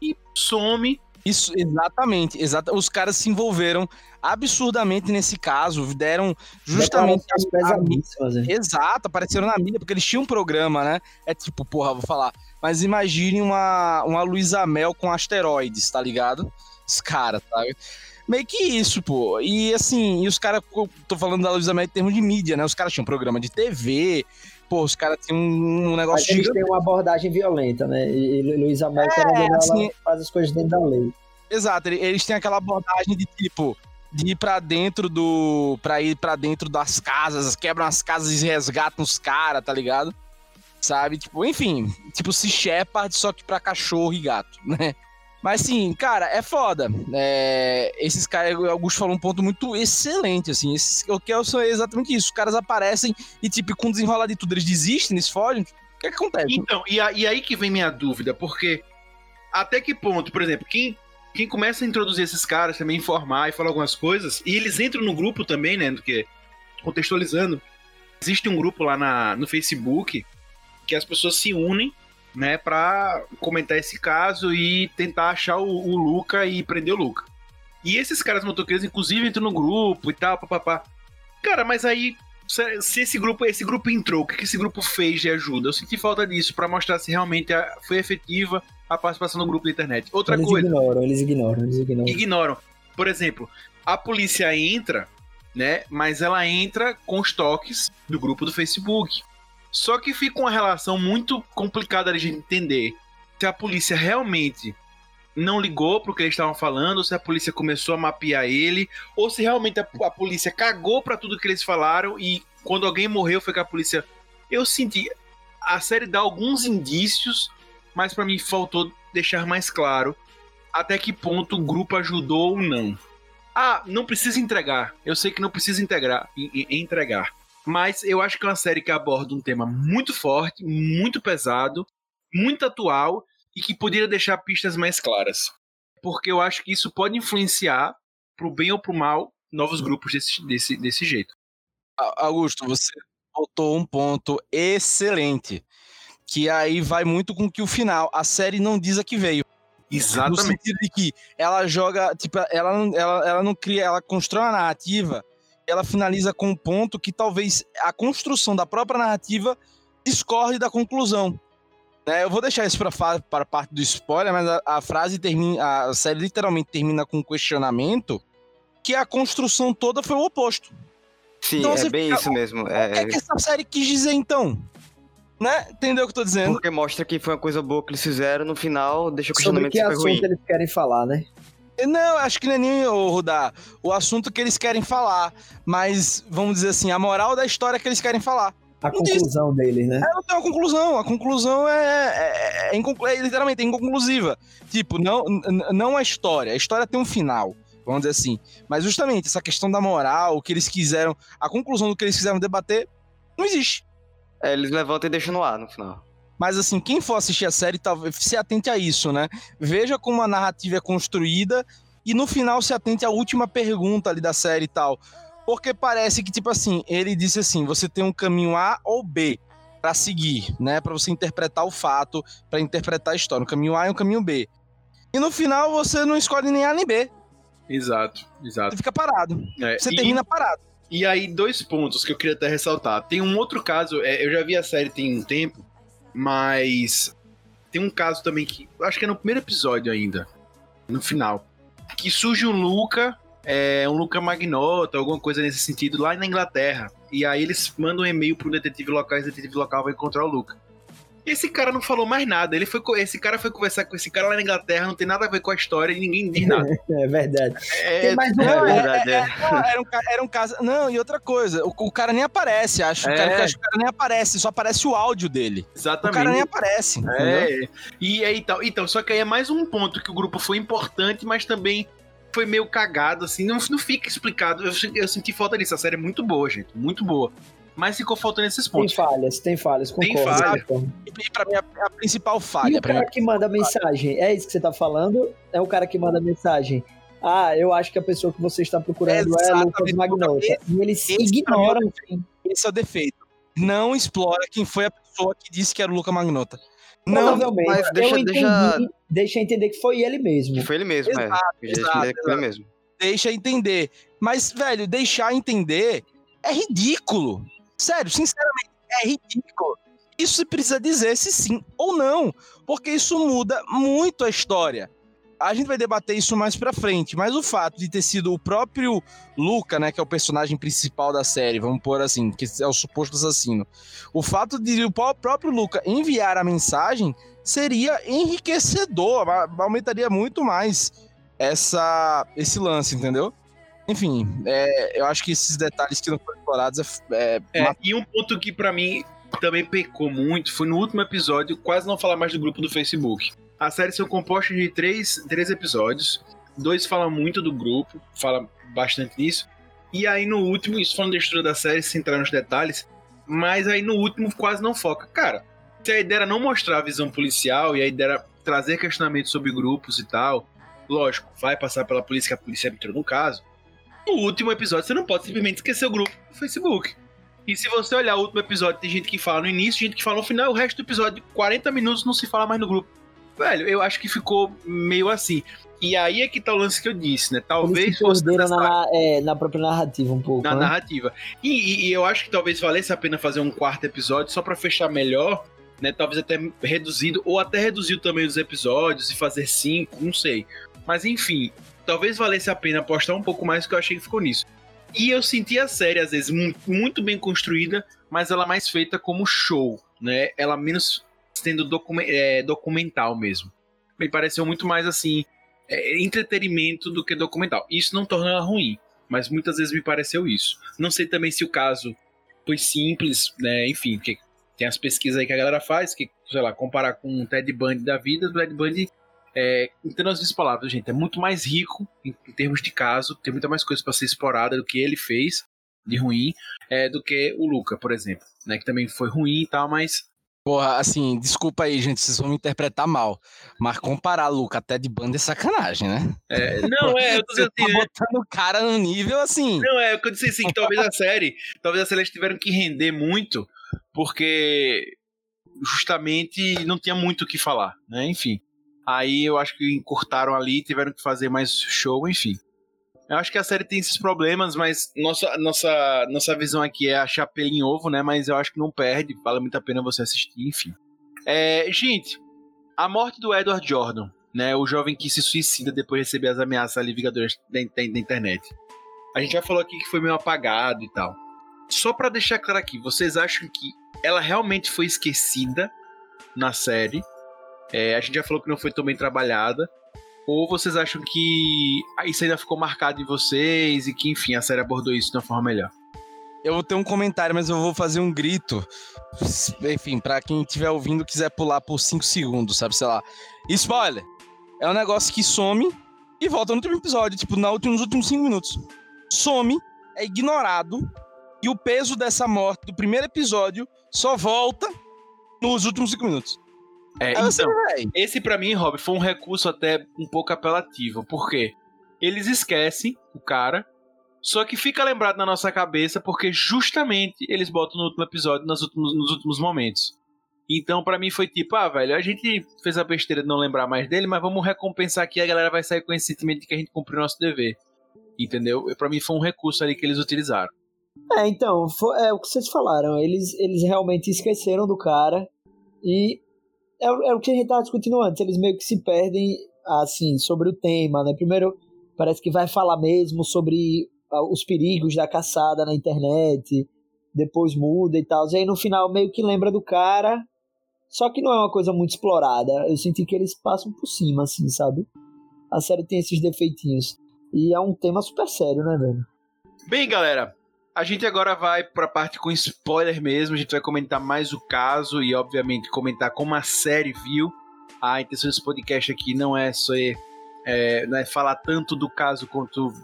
e some. Isso, exatamente, exata, os caras se envolveram absurdamente nesse caso, deram justamente Declarações a- a- pesadíssimas, hein? Exato, apareceram na mídia, porque eles tinham um programa, né? É tipo, porra, vou falar. Mas imagine uma, uma Luísa Mel com asteroides, tá ligado? Os caras, tá? Meio que isso, pô. E assim, e os caras, tô falando da Luísa Mel em termos de mídia, né? Os caras tinham programa de TV, pô, os caras tinham um Mas negócio eles gigante. têm uma abordagem violenta, né? E, e ou não, assim- ela faz as coisas dentro da lei. Exato, ele- eles têm aquela abordagem de tipo de ir pra dentro do pra ir pra dentro das casas, quebram as casas e resgatam os caras, tá ligado? Sabe? Tipo, enfim, tipo se Shepard só que pra cachorro e gato, né? Mas assim, cara, é foda. É, esses caras, o Augusto falou um ponto muito excelente, assim. Esses, o que é só exatamente isso. Os caras aparecem e, tipo, com desenrolar de tudo, eles desistem, eles fogem. O que, é que acontece? Então, e, a- e aí que vem minha dúvida, porque até que ponto, por exemplo, quem, quem começa a introduzir esses caras, também informar e falar algumas coisas, e eles entram no grupo também, né? Porque, contextualizando, existe um grupo lá na, no Facebook que as pessoas se unem, né, pra comentar esse caso e tentar achar o, o Luca e prender o Luca. E esses caras motoqueiros, inclusive, entram no grupo e tal, papapá. Cara, mas aí se se esse grupo, esse grupo entrou, o que que esse grupo fez de ajuda? Eu senti falta disso pra mostrar se realmente foi efetiva a participação no grupo da internet. Outra eles coisa, ignoram, eles ignoram, eles ignoram. ignoram. Por exemplo, a polícia entra, né? Mas ela entra com os toques do grupo do Facebook. Só que fica uma relação muito complicada de entender se a polícia realmente não ligou pro que eles estavam falando, se a polícia começou a mapear ele, ou se realmente a, a polícia cagou pra tudo que eles falaram e quando alguém morreu foi que a polícia Eu senti. A série dá alguns indícios, mas pra mim faltou deixar mais claro até que ponto o grupo ajudou ou não. Ah, não precisa entregar. Eu sei que não precisa integrar, entregar. Mas eu acho que é uma série que aborda um tema muito forte, muito pesado, muito atual e que poderia deixar pistas mais claras. Porque eu acho que isso pode influenciar, pro bem ou pro mal, novos grupos desse, desse, desse jeito. Augusto, você botou um ponto excelente. Que aí vai muito com que o final. A série não diz a que veio. No Exatamente. sentido de que ela joga, tipo, ela, ela, ela não cria, ela constrói uma narrativa, ela finaliza com um ponto que talvez a construção da própria narrativa discorde da conclusão. Né, eu vou deixar isso para para a parte do spoiler, mas a, a frase termina, a série literalmente termina com um questionamento que a construção toda foi o oposto. Sim, Então é bem fica- isso mesmo. O que É, é que essa série quis dizer então? Né? Entendeu o que eu tô dizendo? porque mostra que foi uma coisa boa que eles fizeram, no final deixa o Sobre questionamento que super assunto ruim. eles querem falar, né? Não, acho que não é nem o Rudá, o assunto que eles querem falar, mas vamos dizer assim, a moral da história que eles querem falar. A Não diz. conclusão deles, né? Não tem uma conclusão, a conclusão é, é, é inconclu- é literalmente é inconclusiva. Tipo, não, não a história, a história tem um final, vamos dizer assim. Mas justamente essa questão da moral, o que eles quiseram, a conclusão do que eles quiseram debater, não existe. É, eles levantam e deixam no ar no final. Mas assim, quem for assistir a série, talvez se atente a isso, né? Veja como a narrativa é construída e no final se atente à última pergunta ali da série e tal. Porque parece que, tipo assim, ele disse assim: você tem um caminho A ou B pra seguir, né? Pra você interpretar o fato, pra interpretar a história. Um caminho A e um caminho B. E no final você não escolhe nem A nem B. Exato, exato. Você fica parado. É, Você e- termina parado. E aí, dois pontos que eu queria até ressaltar. Tem um outro caso, é, eu já vi a série tem um tempo, mas tem um caso também que. Acho que é no primeiro episódio ainda. No final. Que surge um Luca, é, um Luca Magnota, alguma coisa nesse sentido, lá na Inglaterra. E aí eles mandam um e-mail pro detetive local e o detetive local vai encontrar o Luca. Esse cara não falou mais nada. Ele foi, esse cara foi conversar com esse cara lá na Inglaterra, não tem nada a ver com a história e ninguém diz nada. É verdade. É, Tem mais um. É Não, é- verdade, é. Não, era, um, era um caso. Não, e outra coisa, o, o cara nem aparece, acho. O, cara, É. acho que o cara nem aparece, só aparece o áudio dele. O exatamente. cara nem aparece. entendeu? É, e aí tal. Então, só que aí é mais um ponto que o grupo foi importante, mas também foi meio cagado, assim, não, não fica explicado. Eu, eu senti falta disso. A série é muito boa, gente, muito boa. Mas ficou faltando esses Tem pontos. falhas, tem falhas, Tem concordo. falha. concordo. E pra mim, a, a principal E falha. o Pra mim, cara que manda mensagem, é isso que você tá falando? É o cara que manda mensagem. Ah, eu acho que a pessoa que você está procurando é, Exatamente. Lucas Magnota. E eles esse ignoram. esse é o defeito. Não explora quem foi a pessoa que disse que era o Luca Magnota. Não, mas deixa- eu entendi, deixa- deixa entender que foi ele mesmo. Que foi ele mesmo, é. Exato, Eu já exato, entendi que foi ele mesmo. deixa entender. Mas, velho, deixar entender é ridículo. Sério, sinceramente, é ridículo. Isso se precisa dizer se sim ou não, porque isso muda muito a história. A gente vai debater isso mais pra frente, mas o fato de ter sido o próprio Luca, né, que é o personagem principal da série, vamos pôr assim, que é o suposto assassino. O fato de o pró- próprio Luca enviar a mensagem seria enriquecedor, aumentaria muito mais essa esse lance, entendeu? Enfim, é, eu acho que esses detalhes que não foram explorados é, é, É, e um ponto que pra mim também pecou muito foi no último episódio, quase não falar mais do grupo do Facebook. A série são compostas de três, três episódios. Dois falam muito do grupo, fala bastante nisso. E aí no último, isso falando da estrutura da série, sem entrar nos detalhes, mas aí no último quase não foca. Cara, se a ideia era não mostrar a visão policial e a ideia era trazer questionamentos sobre grupos e tal, lógico, vai passar pela polícia, que a polícia entrou no caso. No último episódio, você não pode simplesmente esquecer o grupo do Facebook. E se você olhar o último episódio, tem gente que fala no início, gente que fala no final, o resto do episódio, 40 minutos, não se fala mais no grupo. Velho, eu acho que ficou meio assim. E aí é que tá o lance que eu disse, né? Talvez se fosse necessário na, é, na própria narrativa um pouco. na né? narrativa. E, e- eu acho que talvez valesse a pena fazer um quarto episódio só pra fechar melhor, né? Talvez até reduzido, ou até reduzir o tamanho dos episódios e fazer cinco, não sei. Mas enfim, talvez valesse a pena apostar um pouco mais, que eu achei que ficou nisso. E eu senti a série, às vezes, mu- muito bem construída, mas ela mais feita como show, né? Ela menos sendo documen- é, documental mesmo. Me pareceu muito mais assim, é, entretenimento do que documental. Isso não torna ela ruim, mas muitas vezes me pareceu isso. Não sei também se o caso foi simples, né? Enfim, porque Tem as pesquisas aí que a galera faz, que, sei lá, comparar com um Ted Bundy da vida, o Ted Bundy, é, entendo as minhas palavras, gente, é muito mais rico em, em termos de caso, tem muita mais coisa para ser explorada do que ele fez de ruim, é, do que o Luca, por exemplo, né, que também foi ruim e tal, mas Porra, assim, desculpa aí, gente, vocês vão me interpretar mal. Mas comparar Luca até de banda é sacanagem, né? é, não, é, eu tô dizendo tá assim, né, botando o cara no nível assim. Não, é o que eu disse assim, que talvez a série, talvez a série eles tiveram que render muito, porque justamente não tinha muito o que falar, né? Enfim. Aí eu acho que encurtaram ali, tiveram que fazer mais show, enfim. Eu acho que a série tem esses problemas, mas nossa, nossa, nossa visão aqui é achar pelo em ovo, né? Mas eu acho que não perde, vale muito a pena você assistir, enfim. É, gente, a morte do Edward Jordan, né? O jovem que se suicida depois de receber as ameaças ali vingadoras da, da, da internet. A gente já falou aqui que foi meio apagado e tal. Só pra deixar claro aqui, vocês acham que ela realmente foi esquecida na série? É, a gente já falou que não foi tão bem trabalhada. Ou vocês acham que isso ainda ficou marcado em vocês e que, enfim, a série abordou isso de uma forma melhor? Eu vou ter um comentário, mas eu vou fazer um grito. Enfim, pra quem estiver ouvindo quiser pular por 5 segundos, sabe? Sei lá. Spoiler! É um negócio que some e volta no último episódio, tipo, na última- nos últimos 5 minutos. Some, é ignorado, e o peso dessa morte do primeiro episódio só volta nos últimos 5 minutos. É, Aí então, véi, esse pra mim, Rob, foi um recurso até um pouco apelativo. Por quê? Eles esquecem o cara, só que fica lembrado na nossa cabeça porque justamente eles botam no último episódio, nos últimos, nos últimos momentos. Então, pra mim, foi tipo, ah, velho, a gente fez a besteira de não lembrar mais dele, mas vamos recompensar aqui, a galera vai sair com esse sentimento de que a gente cumpriu nosso dever. Entendeu? Pra mim foi um recurso ali que eles utilizaram. É, então, foi- é o que vocês falaram. Eles, eles realmente esqueceram do cara. E é, é o que a gente tava discutindo antes. Eles meio que se perdem, assim, sobre o tema, né? Primeiro, parece que vai falar mesmo sobre ah, os perigos da caçada na internet. Depois muda e tal. E aí no final meio que lembra do cara. Só que não é uma coisa muito explorada. Eu senti que eles passam por cima, assim, sabe? A série tem esses defeitinhos. E é um tema super sério, né, velho? Bem, galera, a gente agora vai pra parte com spoiler mesmo. A gente vai comentar mais o caso e, obviamente, comentar como a série viu. A intenção desse podcast aqui não é só é, não é falar tanto do caso quanto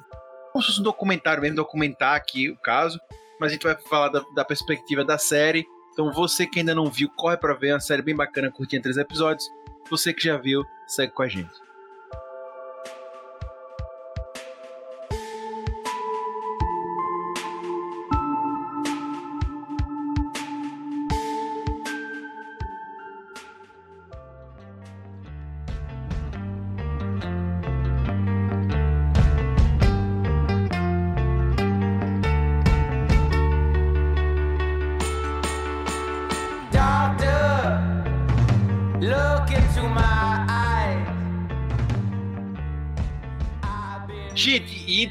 como se fosse um documentário mesmo, documentar aqui o caso. Mas a gente vai falar da, da perspectiva da série. Então, você que ainda não viu, corre pra ver. É uma série bem bacana, curtinha, três episódios. Você que já viu, segue com a gente.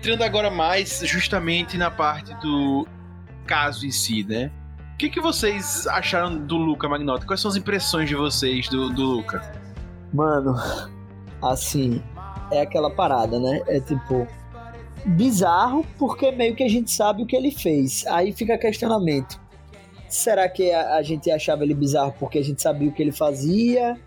Entrando agora mais justamente na parte do caso em si, né? O que, que vocês acharam do Luca Magnotta? Quais são as impressões de vocês do, do Luca? Mano, assim, é aquela parada, né? É tipo. Bizarro, porque meio que a gente sabe o que ele fez. Aí fica questionamento. Será que a, a gente achava ele bizarro porque a gente sabia o que ele fazia?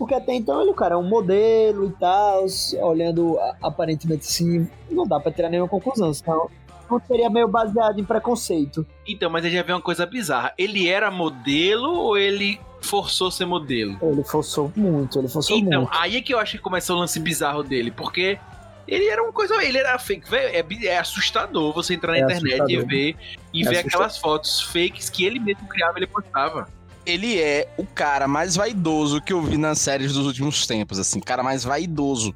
Porque até então ele, o cara, é um modelo e tal, olhando a- aparentemente assim, não dá pra tirar nenhuma conclusão, senão não seria meio baseado em preconceito. Então, mas aí já vem uma coisa bizarra. Ele era modelo ou ele forçou ser modelo? Ele forçou muito, ele forçou Então, muito. aí é que eu acho que começa o lance bizarro dele, porque ele era uma coisa. Ele era fake. É, é assustador você entrar na É internet e ver, e É ver assustador. aquelas fotos fakes que ele mesmo criava e ele postava. Ele é o cara mais vaidoso que eu vi nas séries dos últimos tempos, assim, cara mais vaidoso.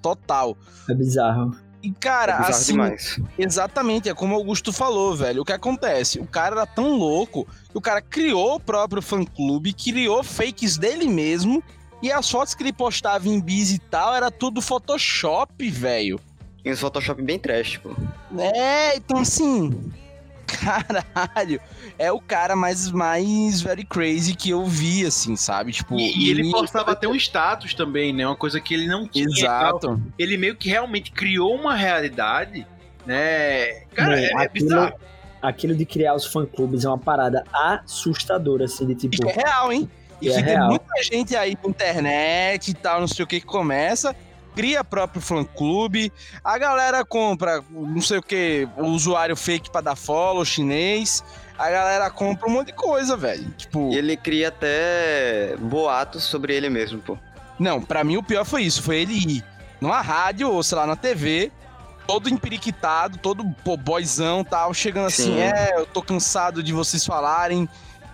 Total. É bizarro. E, cara, é bizarro assim, demais. Exatamente, é como o Augusto falou, velho. O que acontece? O cara era tão louco que o cara criou o próprio fã-clube, criou fakes dele mesmo, e as fotos que ele postava em bis e tal era tudo Photoshop, velho. E um Photoshop bem trash, tipo. É, então assim. Caralho, é o cara mais, mais very crazy que eu vi, assim, sabe? Tipo, E, e ele postava até um status também, né? Uma coisa que ele não tinha. Exato. ele meio que realmente criou uma realidade, né? Cara, Bom, é, é aquilo- bizarro. aquilo de criar os fã-clubes é uma parada assustadora, assim, de tipo... Isso é real, hein? E É que tem real. muita gente aí na internet e tal, não sei o que, que começa, cria próprio fã-clube, a galera compra, não sei o que, o usuário fake pra dar follow, chinês, a galera compra um monte de coisa, velho. Tipo, E ele cria até boatos sobre ele mesmo, pô. não, pra mim o pior foi isso, foi ele ir numa rádio ou, sei lá, na TV, todo empiriquitado, todo pô, boyzão e tal, chegando assim, Sim. é, eu tô cansado de vocês falarem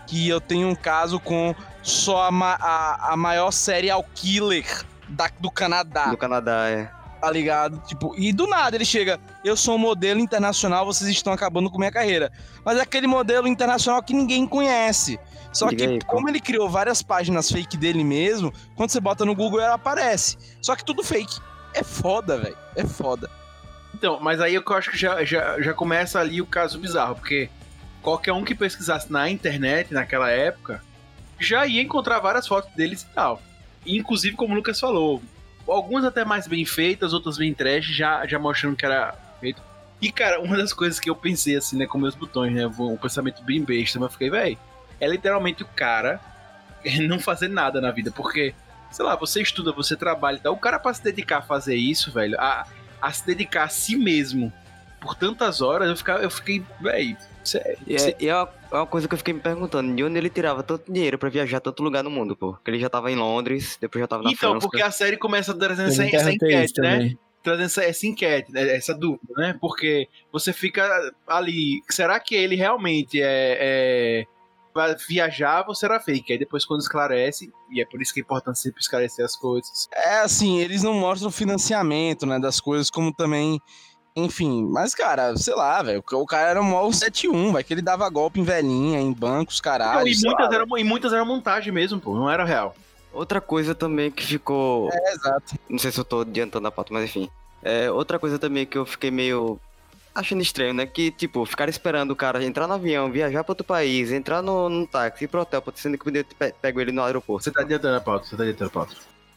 que eu tenho um caso com só a, ma- a, a maior serial killer da, do Canadá, Do Canadá, é. tá ligado? Tipo, e do nada ele chega, eu sou um modelo internacional, vocês estão acabando com minha carreira. Mas é aquele modelo internacional que ninguém conhece. Só Diga que, aí, pô. como ele criou várias páginas fake dele mesmo, quando você bota no Google, ela aparece. Só que tudo fake. É foda, velho. É foda. Então, mas aí eu acho que já, já, já começa ali o caso bizarro, porque qualquer um que pesquisasse na internet naquela época já ia encontrar várias fotos deles e tal. Inclusive, como o Lucas falou, algumas até mais bem feitas, outras bem trash, já, já mostrando que era feito. E, cara, uma das coisas que eu pensei assim, né, com meus botões, né, um pensamento bem besta, mas eu fiquei, véi, é literalmente o cara não fazer nada na vida, porque, sei lá, você estuda, você trabalha e o cara pra se dedicar a fazer isso, velho, a, a se dedicar a si mesmo por tantas horas, eu, ficava, eu fiquei, véi, cê- E cê- é, e é uma, é uma coisa que eu fiquei me perguntando, de onde ele tirava tanto dinheiro pra viajar a tanto lugar no mundo, pô? Porque ele já tava em Londres, depois já tava na Então, França. porque a série começa trazendo essa, essa enquete, né? também. trazendo essa, essa enquete, né, essa dúvida, né? Porque você fica ali, será que ele realmente é, é vai viajar ou será fake? Aí depois quando esclarece, e é por isso que é importante sempre esclarecer as coisas. É assim, eles não mostram o financiamento, né, das coisas, como também. Enfim, mas, cara, sei lá, velho. O cara era um mó 71, vai que ele dava golpe em velhinha, em bancos, caralho. Não, e, muitas lá, eram, e muitas eram montagem mesmo, pô, não era real. Outra coisa também que ficou. É, exato. Não sei se eu tô adiantando a pauta, mas enfim. É, outra coisa também que eu fiquei meio achando estranho, né? Que, tipo, ficar esperando o cara entrar no avião, viajar pra outro país, entrar no, no táxi, ir pro hotel, sendo que pe- pego ele no aeroporto. Você tá adiantando a pauta, você tá adiantando a pauta.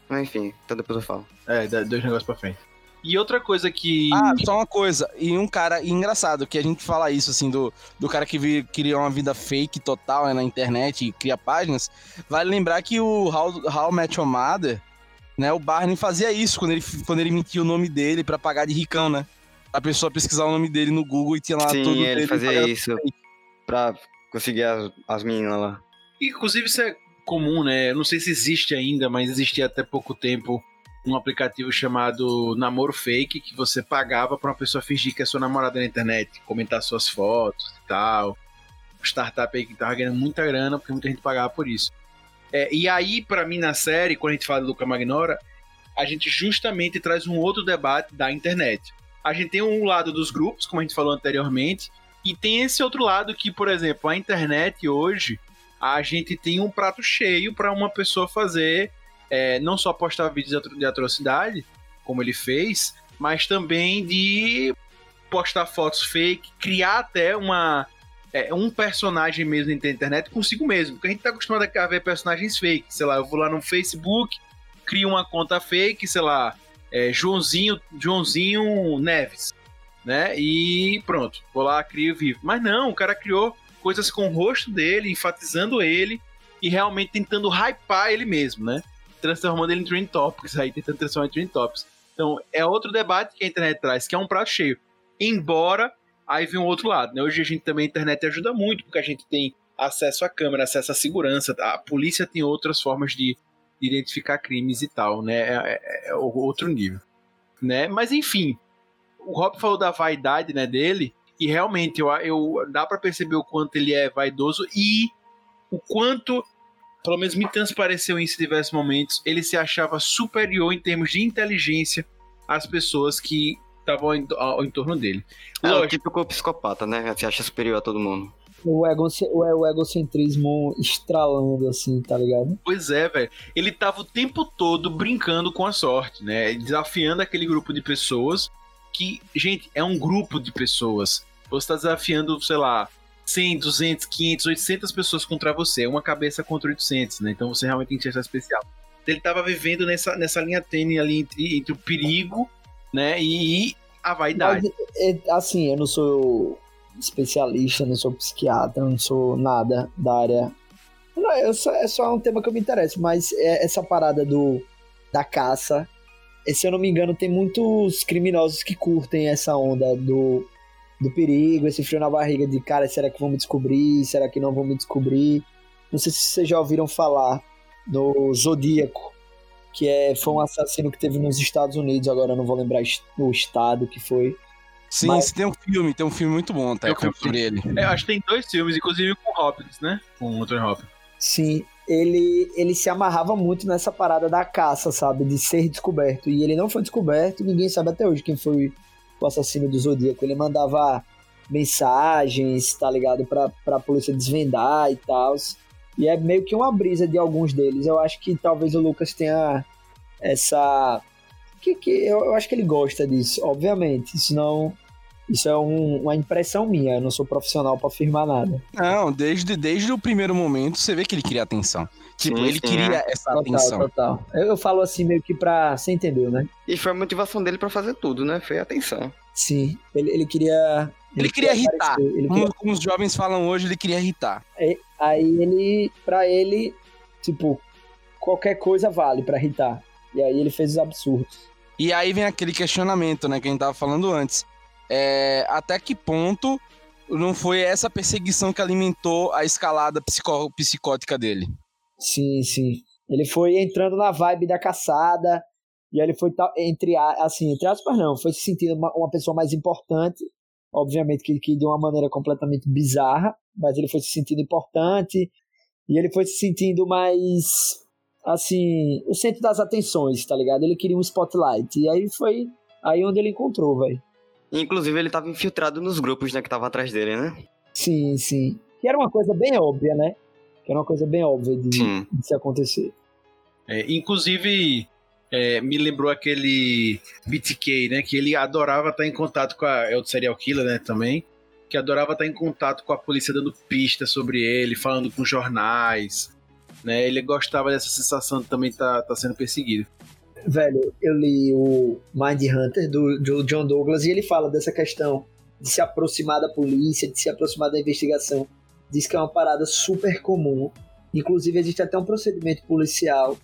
Mas enfim, então depois eu falo. É, dois negócios pra frente. E outra coisa que. Ah, só uma coisa. E um cara e engraçado que a gente fala isso, assim, do, do cara que vi- cria uma vida fake total né, na internet e cria páginas. Vale lembrar que o How, How Met Your Mother, né, o Barney fazia isso quando ele, quando ele mentia o nome dele pra pagar de ricão, né? A pessoa pesquisar o nome dele no Google e tinha lá tudo Sim, ele dele fazia isso pra conseguir as, as meninas lá. Inclusive, isso é comum, né? Eu não sei se existe ainda, mas existia até pouco tempo um aplicativo chamado Namoro Fake, que você pagava pra uma pessoa fingir que é sua namorada na internet, comentar suas fotos e tal. Startup aí que tava ganhando muita grana, porque muita gente pagava por isso. É, e aí, pra mim, na série, quando a gente fala de Luca Magnora, a gente justamente traz um outro debate da internet. A gente tem um lado dos grupos, como a gente falou anteriormente, e tem esse outro lado que, por exemplo, a internet hoje, a gente tem um prato cheio para uma pessoa fazer, é, não só postar vídeos de atro- de atrocidade, como ele fez, mas também de postar fotos fake, criar até uma é, um personagem mesmo na internet consigo mesmo. Porque a gente tá acostumado a ver personagens fake. Sei lá, eu vou lá no Facebook, crio uma conta fake, sei lá, é, Joãozinho, Joãozinho Neves, né? E pronto, vou lá, crio vivo. Mas não, o cara criou coisas com o rosto dele, enfatizando ele e realmente tentando hypar ele mesmo, né? Transformando ele em Trend Topics, aí tentando transformar em Trend Topics. Então, é outro debate que a internet traz, que é um prato cheio. Embora, aí vem um outro lado, né? Hoje a gente também, a internet ajuda muito, porque a gente tem acesso à câmera, acesso à segurança, a polícia tem outras formas de de identificar crimes e tal, né? É, é- é outro nível, né? Mas enfim, o Rob falou da vaidade, né, dele, e realmente eu, eu dá pra perceber o quanto ele é vaidoso e o quanto, pelo menos me transpareceu em diversos momentos, ele se achava superior em termos de inteligência às pessoas que estavam ao, ao entorno dele. É o típico psicopata, né? Se acha superior a todo mundo. O, ego, o, o egocentrismo estralando, assim, tá ligado? Pois é, velho. Ele tava o tempo todo brincando com a sorte, né? Desafiando aquele grupo de pessoas que, gente, é um grupo de pessoas. Você tá desafiando, sei lá, 100, 200, 500, 800 pessoas contra você. É uma cabeça contra 800, né? Então você realmente tem que achar especial. Ele tava vivendo nessa, nessa linha tênue ali entre, entre o perigo, né? E a vaidade. Mas, é, assim, eu não sou especialista, não sou psiquiatra, não sou nada da área. Não, eu só, é só um tema que eu me interesso, mas é essa parada do da caça. e, Se eu não me engano, tem muitos criminosos que curtem essa onda do, do perigo, esse frio na barriga de cara, será que vão me descobrir? Será que não vão me descobrir? Não sei se vocês já ouviram falar no Zodíaco, que é, foi um assassino que teve nos Estados Unidos, agora eu não vou lembrar o estado que foi. Sim, Mas- tem um filme, tem um filme muito bom um filme, sobre ele. É, eu acho que tem dois filmes, inclusive com o Hopkins, né? Com o Anthony Hopkins. Sim, ele, ele se amarrava muito nessa parada da caça, sabe? De ser descoberto. E ele não foi descoberto, ninguém sabe até hoje quem foi o assassino do Zodíaco. Ele mandava mensagens, tá ligado? Pra, pra polícia desvendar e tal. E é meio que uma brisa de alguns deles. Eu acho que talvez o Lucas tenha essa. Que, que, eu, eu acho que ele gosta disso, obviamente. Senão. Isso é um- uma impressão minha, eu não sou profissional pra afirmar nada. Não, desde, desde o primeiro momento você vê que ele queria atenção. Tipo, Sim, ele sim, queria essa Total, atenção. total. Eu, eu falo assim meio que pra. Você entendeu, né? E foi a motivação dele pra fazer tudo, né? Foi a atenção. Sim, ele, ele queria. Ele queria irritar. ele queria- Como, como os jovens falam hoje, ele queria irritar. aí ele, pra ele, tipo, qualquer coisa vale pra irritar. E aí ele fez os absurdos. E aí vem aquele questionamento, né, que a gente tava falando antes. É, até que ponto não foi essa perseguição que alimentou a escalada psicó- psicótica dele? Sim, sim. Ele foi entrando na vibe da caçada. E aí ele foi, entre assim, entre aspas, não, foi se sentindo uma, uma pessoa mais importante. Obviamente que, que de uma maneira completamente bizarra, mas ele foi se sentindo importante. E ele foi se sentindo mais, assim, o centro das atenções, tá ligado? Ele queria um spotlight. E aí foi aí onde ele encontrou, velho. Inclusive, ele tava infiltrado nos grupos, né, que estavam atrás dele, né? Sim, sim. Que era uma coisa bem óbvia, né? Que era uma coisa bem óbvia de, de se acontecer. É, inclusive, é, me lembrou aquele BTK, né? Que ele adorava estar em contato com a. É o serial killer, né? Também. Que adorava estar em contato com a polícia dando pistas sobre ele, falando com jornais. Né, ele gostava dessa sensação de também estar tá, sendo perseguido. Velho, eu li o Mind Hunter do, do John Douglas e ele fala dessa questão de se aproximar da polícia, de se aproximar da investigação. Diz que é uma parada super comum. Inclusive, existe até um procedimento policial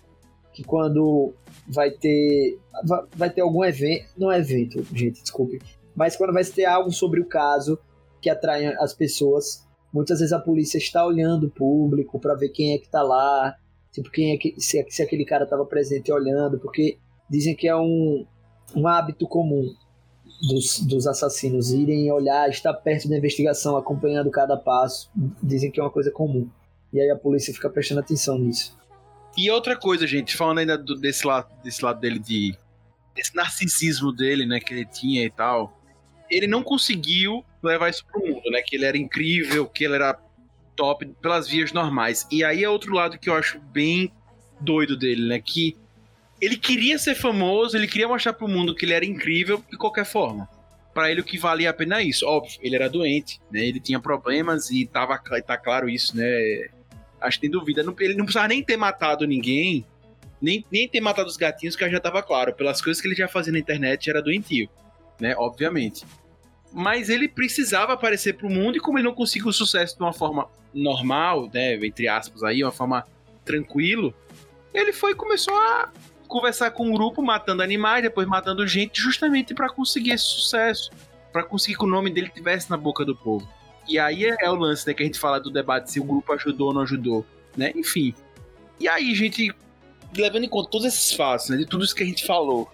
que quando vai ter. va- Vai ter algum evento. Não é evento, gente, desculpe. Mas quando vai ter algo sobre o caso que atrai as pessoas, muitas vezes a polícia está olhando o público para ver quem é que tá lá, Tipo, quem é que, se, se aquele cara estava presente olhando, porque dizem que é um, um hábito comum dos, dos assassinos irem olhar, estar perto da investigação, acompanhando cada passo. Dizem que é uma coisa comum. E aí a polícia fica prestando atenção nisso. E outra coisa, gente, falando ainda do- desse, lado, desse lado dele de. desse narcisismo dele, né, que ele tinha e tal. Ele não conseguiu levar isso pro mundo, né? Que ele era incrível, que ele era top pelas vias normais. E aí é outro lado que eu acho bem doido dele, né? Que ele queria ser famoso, ele queria mostrar pro mundo que ele era incrível de qualquer forma. Pra ele o que valia a pena é isso. Óbvio, ele era doente, né? Ele tinha problemas e tava, tá claro isso, né? Acho que tem dúvida. Ele não precisava nem ter matado ninguém, nem, nem ter matado os gatinhos, que já tava claro. Pelas coisas que ele já fazia na internet, era doentio, né? Obviamente. Mas ele precisava aparecer pro mundo e como ele não conseguiu sucesso de uma forma normal, né? Entre aspas aí, uma forma tranquilo, ele foi começou a conversar com um grupo, matando animais, depois matando gente, justamente para conseguir esse sucesso. para conseguir que o nome dele tivesse na boca do povo. E aí é, é o lance, né, que a gente fala do debate se o grupo ajudou ou não ajudou, né? Enfim. E aí, gente, levando em conta todos esses fatos, né, de tudo isso que a gente falou,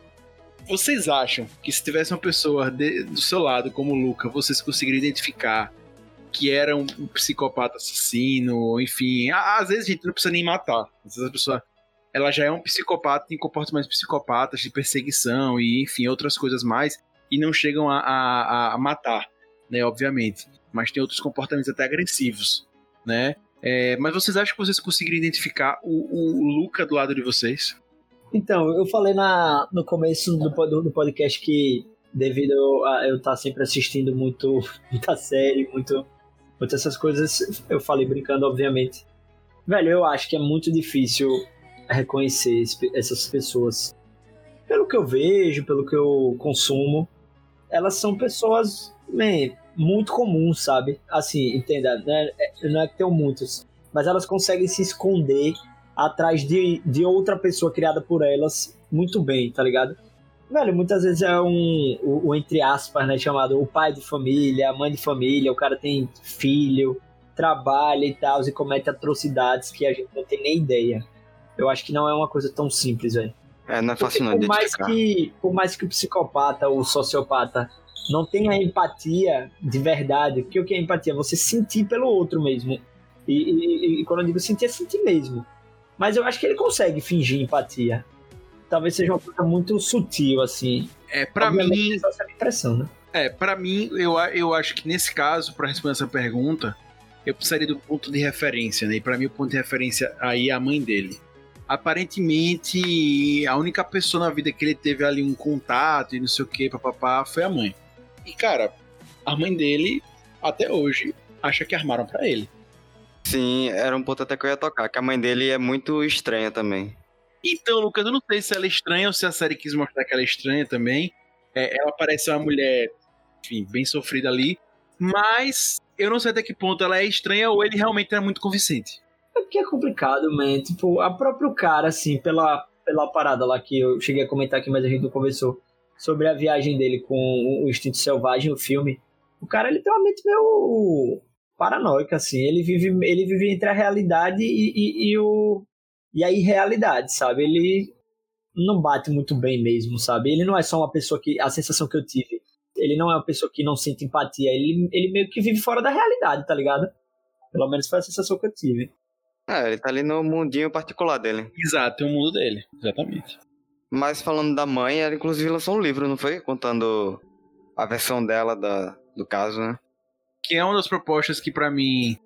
vocês acham que se tivesse uma pessoa de- do seu lado, como o Luca, vocês conseguiriam identificar que era um, um psicopata assassino, enfim. a- Às vezes a gente não precisa nem matar. Às vezes a pessoa ela já é um psicopata, tem comportamentos psicopatas de perseguição e, enfim, outras coisas mais, e não chegam a, a- a matar, né, obviamente. Mas tem outros comportamentos até agressivos, né? É, mas vocês acham que vocês conseguiriam identificar o, o Luca do lado de vocês? Então, eu falei na, no começo do, pod- do podcast que, devido a eu estar sempre assistindo muito, muita série, muito, muitas essas coisas, eu falei brincando, obviamente. Velho, eu acho que é muito difícil reconhecer essas pessoas. Pelo que eu vejo, pelo que eu consumo, elas são pessoas, man, muito comuns, sabe? Assim, entenda, né? É- não é que tenham muitos, mas elas conseguem se esconder atrás de, de outra pessoa criada por elas muito bem, tá ligado? Velho, muitas vezes é um, o, o, entre aspas, né, chamado o pai de família, a mãe de família, o cara tem filho, trabalha e tal, e comete atrocidades que a gente não tem nem ideia. Eu acho que não é uma coisa tão simples, velho. É, não é Porque fácil não por mais que por mais que o psicopata ou o sociopata não tenha empatia de verdade, porque o que é empatia? Você sentir pelo outro mesmo. E, e- e quando eu digo sentir, é sentir mesmo. Mas eu acho que ele consegue fingir empatia. Talvez seja uma coisa muito sutil, assim. É, pra Obviamente, mim, é só essa impressão, né? É, pra mim, eu, eu acho que nesse caso, pra responder essa pergunta, eu precisaria do ponto de referência, né? E pra mim o ponto de referência aí é a mãe dele. Aparentemente, a única pessoa na vida que ele teve ali um contato e não sei o que, papapá, foi a mãe. E, cara, a mãe dele, até hoje, acha que armaram pra ele. Sim, era um ponto até que eu ia tocar, que a mãe dele é muito estranha também. Então, Lucas, eu não sei se ela é estranha ou se a série quis mostrar que ela é estranha também. É, ela parece uma mulher, enfim, bem sofrida ali. Mas eu não sei até que ponto ela é estranha ou ele realmente era muito convincente. É porque é complicado, man. Tipo, a próprio cara, assim, pela, pela parada lá que eu cheguei a comentar aqui, mas a gente não conversou, sobre a viagem dele com o Instinto Selvagem, o filme. O cara, ele tem uma mente meio paranoica, assim. Ele vive, ele vive entre a realidade e, e, e o, e a irrealidade, sabe? Ele não bate muito bem mesmo, sabe? Ele não é só uma pessoa que... A sensação que eu tive, ele não é uma pessoa que não sente empatia. Ele, ele meio que vive fora da realidade, tá ligado? Pelo menos foi a sensação que eu tive. É, ele tá ali no mundinho particular dele. Exato, tem o mundo dele, exatamente. Mas falando da mãe, ela inclusive lançou um livro, não foi? Contando a versão dela da, do caso, né? Que é uma das propostas que, pra mim,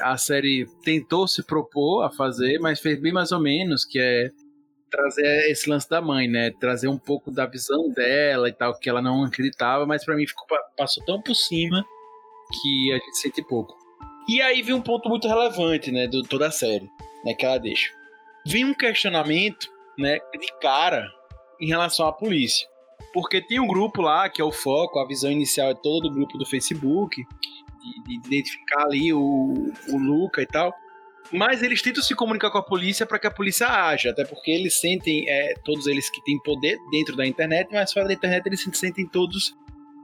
a série tentou se propor a fazer, mas fez bem mais ou menos, que é trazer esse lance da mãe, né? Trazer um pouco da visão dela e tal, que ela não acreditava, mas pra mim ficou, passou tão por cima que a gente sente pouco. E aí vem um ponto muito relevante, né, de toda a série, né, que ela deixa. Vem um questionamento, né, de cara em relação à polícia. Porque tem um grupo lá, que é o foco, a visão inicial é toda do grupo do Facebook, de, de identificar ali o, o Luca e tal. Mas eles tentam se comunicar com a polícia para que a polícia haja, até porque eles sentem, é, todos eles que têm poder dentro da internet, mas fora da internet eles se sentem todos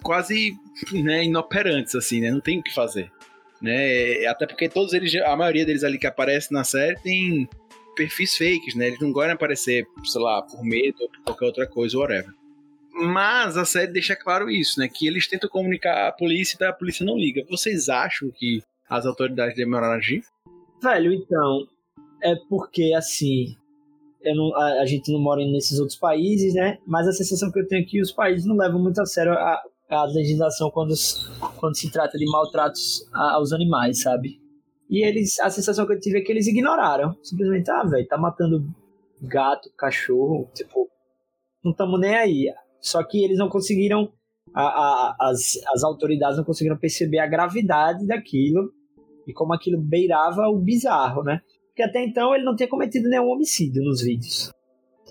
quase né, inoperantes, assim, né? Não tem o que fazer. Né? Até porque todos eles, a maioria deles ali que aparece na série tem perfis fakes, né? Eles não gostam de aparecer, sei lá, por medo ou por qualquer outra coisa, whatever. Mas a série deixa claro isso, né? Que eles tentam comunicar a polícia e a polícia não liga. Vocês acham que as autoridades demoraram a agir? Velho, então, é porque assim, não- a, a gente não mora nesses outros países, né? Mas a sensação que eu tenho é que os países não levam muito a sério a, a legislação quando, quando se trata de maltratos a- aos animais, sabe? E eles, a sensação que eu tive é que eles ignoraram. Simplesmente, ah, velho, tá matando gato, cachorro, tipo, não estamos nem aí. Só que eles não conseguiram, a, a- as, as autoridades não conseguiram perceber a gravidade daquilo e como aquilo beirava o bizarro, né? Porque até então ele não tinha cometido nenhum homicídio nos vídeos.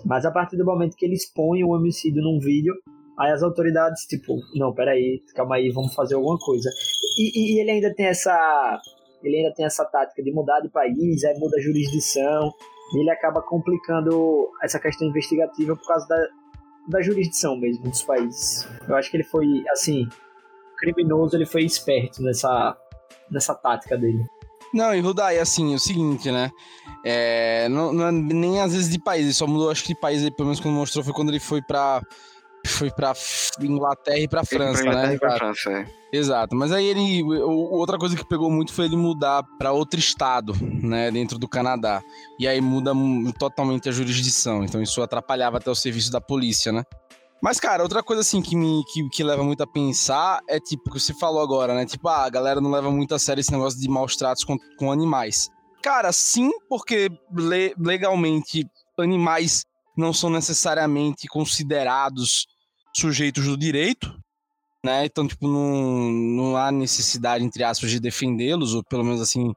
Mas a partir do momento que ele expõe o homicídio num vídeo, aí as autoridades, tipo, não, peraí, calma aí, vamos fazer alguma coisa. E, e- e ele ainda tem essa. Ele ainda tem essa tática de mudar de país, aí muda a jurisdição, e ele acaba complicando essa questão investigativa por causa da, da jurisdição mesmo dos países. Eu acho que ele foi, assim, criminoso, ele foi esperto nessa, nessa tática dele. Não, e Rudai, assim, é o seguinte, né? É, não, não é nem às vezes de país, ele só mudou, acho que de país, aí, pelo menos quando mostrou, foi quando ele foi pra. Foi pra Inglaterra e pra França, Pra Inglaterra né? e pra Exato. França, é. Exato, mas aí ele. Outra coisa que pegou muito foi ele mudar pra outro estado, né? Dentro do Canadá. E aí muda mu- totalmente a jurisdição. Então isso atrapalhava até o serviço da polícia, né? Mas, cara, outra coisa assim que me que, que leva muito a pensar é tipo o que você falou agora, né? Tipo, ah, a galera não leva muito a sério esse negócio de maus tratos com, com animais. Cara, sim, porque le- legalmente animais não são necessariamente considerados sujeitos do direito, né? Então, tipo, não, não há necessidade, entre aspas, de defendê-los, ou pelo menos assim,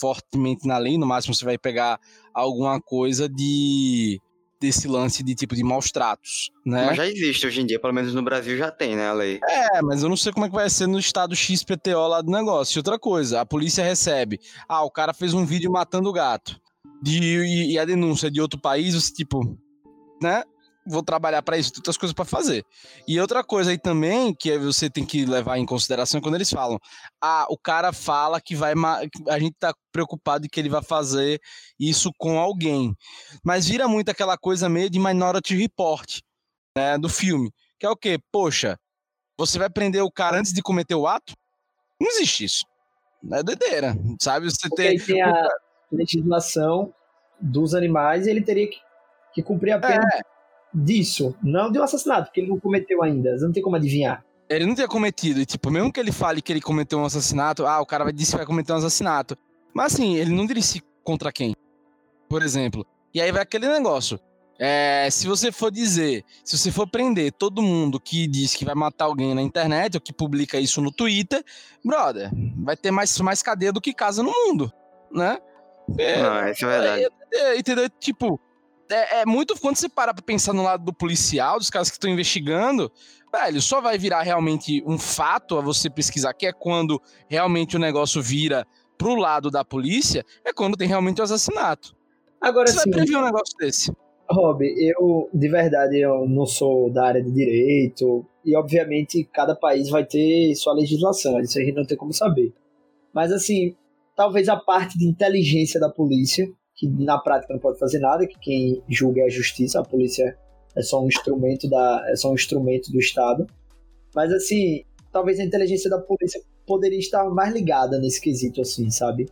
fortemente na lei. No máximo, você vai pegar alguma coisa de desse lance de tipo de maus tratos, né? Mas já existe hoje em dia, pelo menos no Brasil já tem, né, a lei. É, mas eu não sei como é que vai ser no estado XPTO lá do negócio. E outra coisa, a polícia recebe. Ah, o cara fez um vídeo matando o gato. De, e, e a denúncia de outro país, você, tipo, né? Vou trabalhar para isso, tem outras coisas para fazer. E outra coisa aí também que você tem que levar em consideração é quando eles falam: ah, o cara fala que vai. A gente tá preocupado de que ele vai fazer isso com alguém. Mas vira muito aquela coisa meio de Minority Report, né? Do filme. Que é o quê? Poxa, você vai prender o cara antes de cometer o ato? Não existe isso. É doideira, sabe? Você tem. tem a legislação dos animais e ele teria que, que cumprir a pena É, disso, não de um assassinato, porque ele não cometeu ainda. Você não tem como adivinhar. ele não tinha cometido. E, tipo, mesmo que ele fale que ele cometeu um assassinato, ah, o cara vai dizer que vai cometer um assassinato. Mas assim, ele não disse contra quem, por exemplo. E aí vai aquele negócio. É, se você for dizer, se você for prender todo mundo que diz que vai matar alguém na internet ou que publica isso no Twitter, brother, vai ter mais, mais cadeia do que casa no mundo, né? É, Não, isso é verdade. é, é, entendeu? Tipo, é, é muito. Quando você para pra pensar no lado do policial, dos caras que estão investigando, velho, só vai virar realmente um fato a você pesquisar, que é quando realmente o negócio vira pro lado da polícia, é quando tem realmente o assassinato. Agora Você vai sim, prever um negócio desse. Rob, eu de verdade eu não sou da área de direito e obviamente cada país vai ter sua legislação, isso a gente não tem como saber. Mas assim, talvez a parte de inteligência da polícia, que na prática não pode fazer nada, que quem julga é a justiça, a polícia é só um instrumento da é só um instrumento do Estado. Mas assim, talvez a inteligência da polícia poderia estar mais ligada nesse quesito assim, sabe?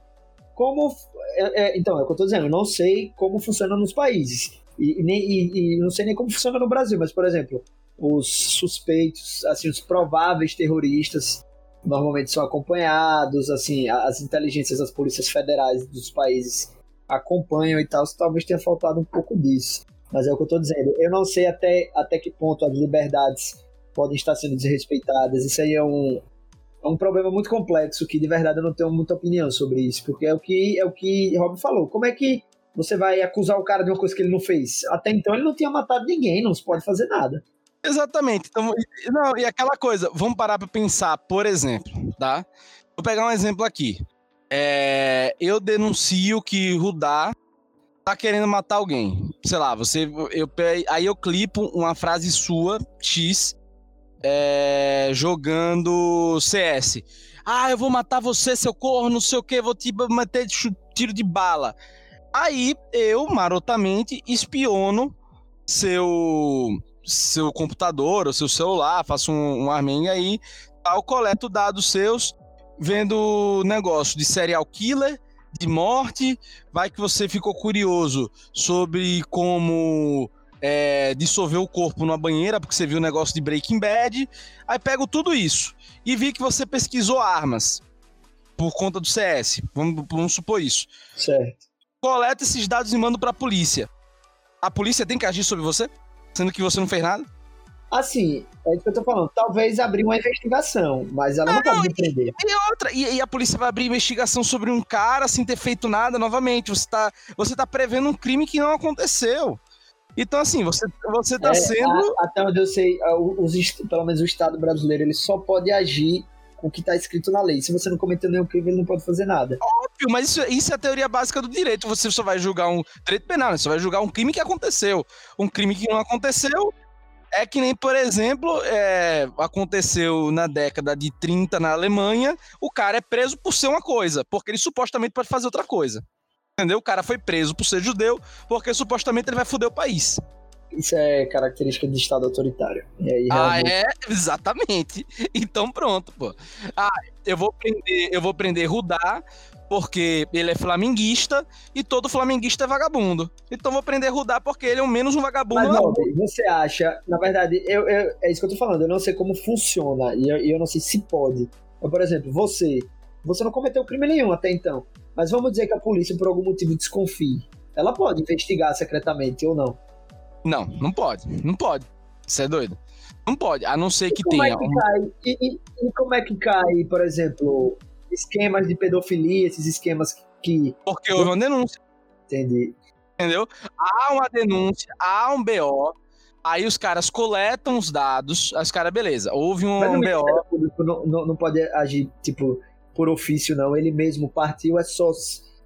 Como é- é- então, é o que eu tô dizendo, eu não sei como funciona nos países. E, nem, e, e não sei nem como funciona no Brasil, mas, por exemplo, os suspeitos, assim, os prováveis terroristas normalmente são acompanhados, assim, as inteligências das polícias federais dos países acompanham e tal, talvez tenha faltado um pouco disso. Mas é o que eu tô dizendo. Eu não sei até, até que ponto as liberdades podem estar sendo desrespeitadas. Isso aí é um, é um problema muito complexo que de verdade eu não tenho muita opinião sobre isso, porque é o que é o que Rob falou. Como é que você vai acusar o cara de uma coisa que ele não fez? Até então ele não tinha matado ninguém, não se pode fazer nada. Exatamente. Então, não, e aquela coisa, vamos parar pra pensar, por exemplo, tá? Vou pegar um exemplo aqui. É, eu denuncio que Rudá tá querendo matar alguém. Sei lá, você. Eu, aí eu clipo uma frase sua, X, é, jogando CS. Ah, eu vou matar você, seu corno, não sei o que, vou te meter de tiro de bala. Aí eu, marotamente, espiono seu seu computador ou seu celular, faço um, um aí, tal, coleto dados seus, vendo negócio de serial killer, de morte, vai que você ficou curioso sobre como é, dissolver o corpo numa banheira, porque você viu o negócio de Breaking Bad, aí pego tudo isso e vi que você pesquisou armas por conta do CS, vamos, vamos supor isso. Certo. Coleta esses dados e mando pra polícia. A polícia tem que agir sobre você? Sendo que você não fez nada? Assim, é isso que eu tô falando. Talvez abrir uma investigação, mas ela não, pode me prender. E outra, e, e a polícia vai abrir investigação sobre um cara sem ter feito nada novamente. Você tá, você tá prevendo um crime que não aconteceu. Então, assim, você, você tá É, sendo. a- até onde eu sei, os, pelo menos o Estado brasileiro, ele só pode agir com o que está escrito na lei. Se você não cometeu nenhum crime, ele não pode fazer nada. Óbvio, mas isso, isso é a teoria básica do direito. Você só vai julgar um direito penal, né? Você vai julgar um crime que aconteceu. Um crime que não aconteceu é que nem, por exemplo, é, aconteceu na década de 30 na Alemanha, o cara é preso por ser uma coisa, porque ele supostamente pode fazer outra coisa. Entendeu? O cara foi preso por ser judeu, porque supostamente ele vai foder o país. Isso é característica de Estado autoritário. E aí, Ah, realmente, é? Exatamente. Então pronto, pô. Ah, eu vou prender, eu vou prender Rudá porque ele é flamenguista e todo flamenguista é vagabundo. Então vou prender Rudá porque ele é o menos um vagabundo. Mas, Rob, você acha, na verdade, eu, eu- é isso que eu tô falando, eu não sei como funciona e eu, eu não sei se pode. Então, por exemplo, você, você não cometeu crime nenhum até então, mas vamos dizer que a polícia, por algum motivo, desconfie. Ela pode investigar secretamente ou não. Não, não pode. Não pode. Você é doido? Não pode, a não ser que E como tenha. é que um- cai? E, e- e como é que cai, por exemplo, esquemas de pedofilia, esses esquemas que. Porque houve uma denúncia. Entendi. Entendeu? Há uma denúncia, há um BO, aí os caras coletam os dados, os caras, beleza, houve um, um BO. Ministério Público não, não, não pode agir, tipo, por ofício, não. Ele mesmo partiu, é só,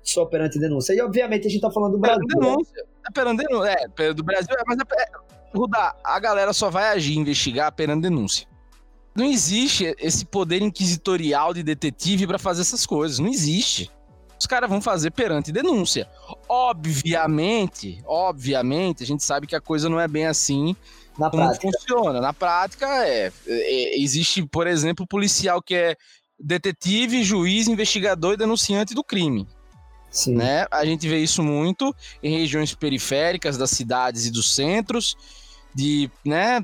só perante denúncia. E, obviamente, a gente tá falando do Brasil. Perante né? denúncia. É perante denúncia. É, do Brasil, é, mas é, é, Rudá, a galera só vai agir, investigar perante denúncia. Não existe esse poder inquisitorial de detetive pra fazer essas coisas. Não existe. Os caras vão fazer perante denúncia. Obviamente, obviamente, a gente sabe que a coisa não é bem assim Na como prática. funciona. Na prática, é, é, Existe, por exemplo, policial que é detetive, juiz, investigador e denunciante do crime Sim. né? A gente vê isso muito em regiões periféricas das cidades e dos centros, de, né?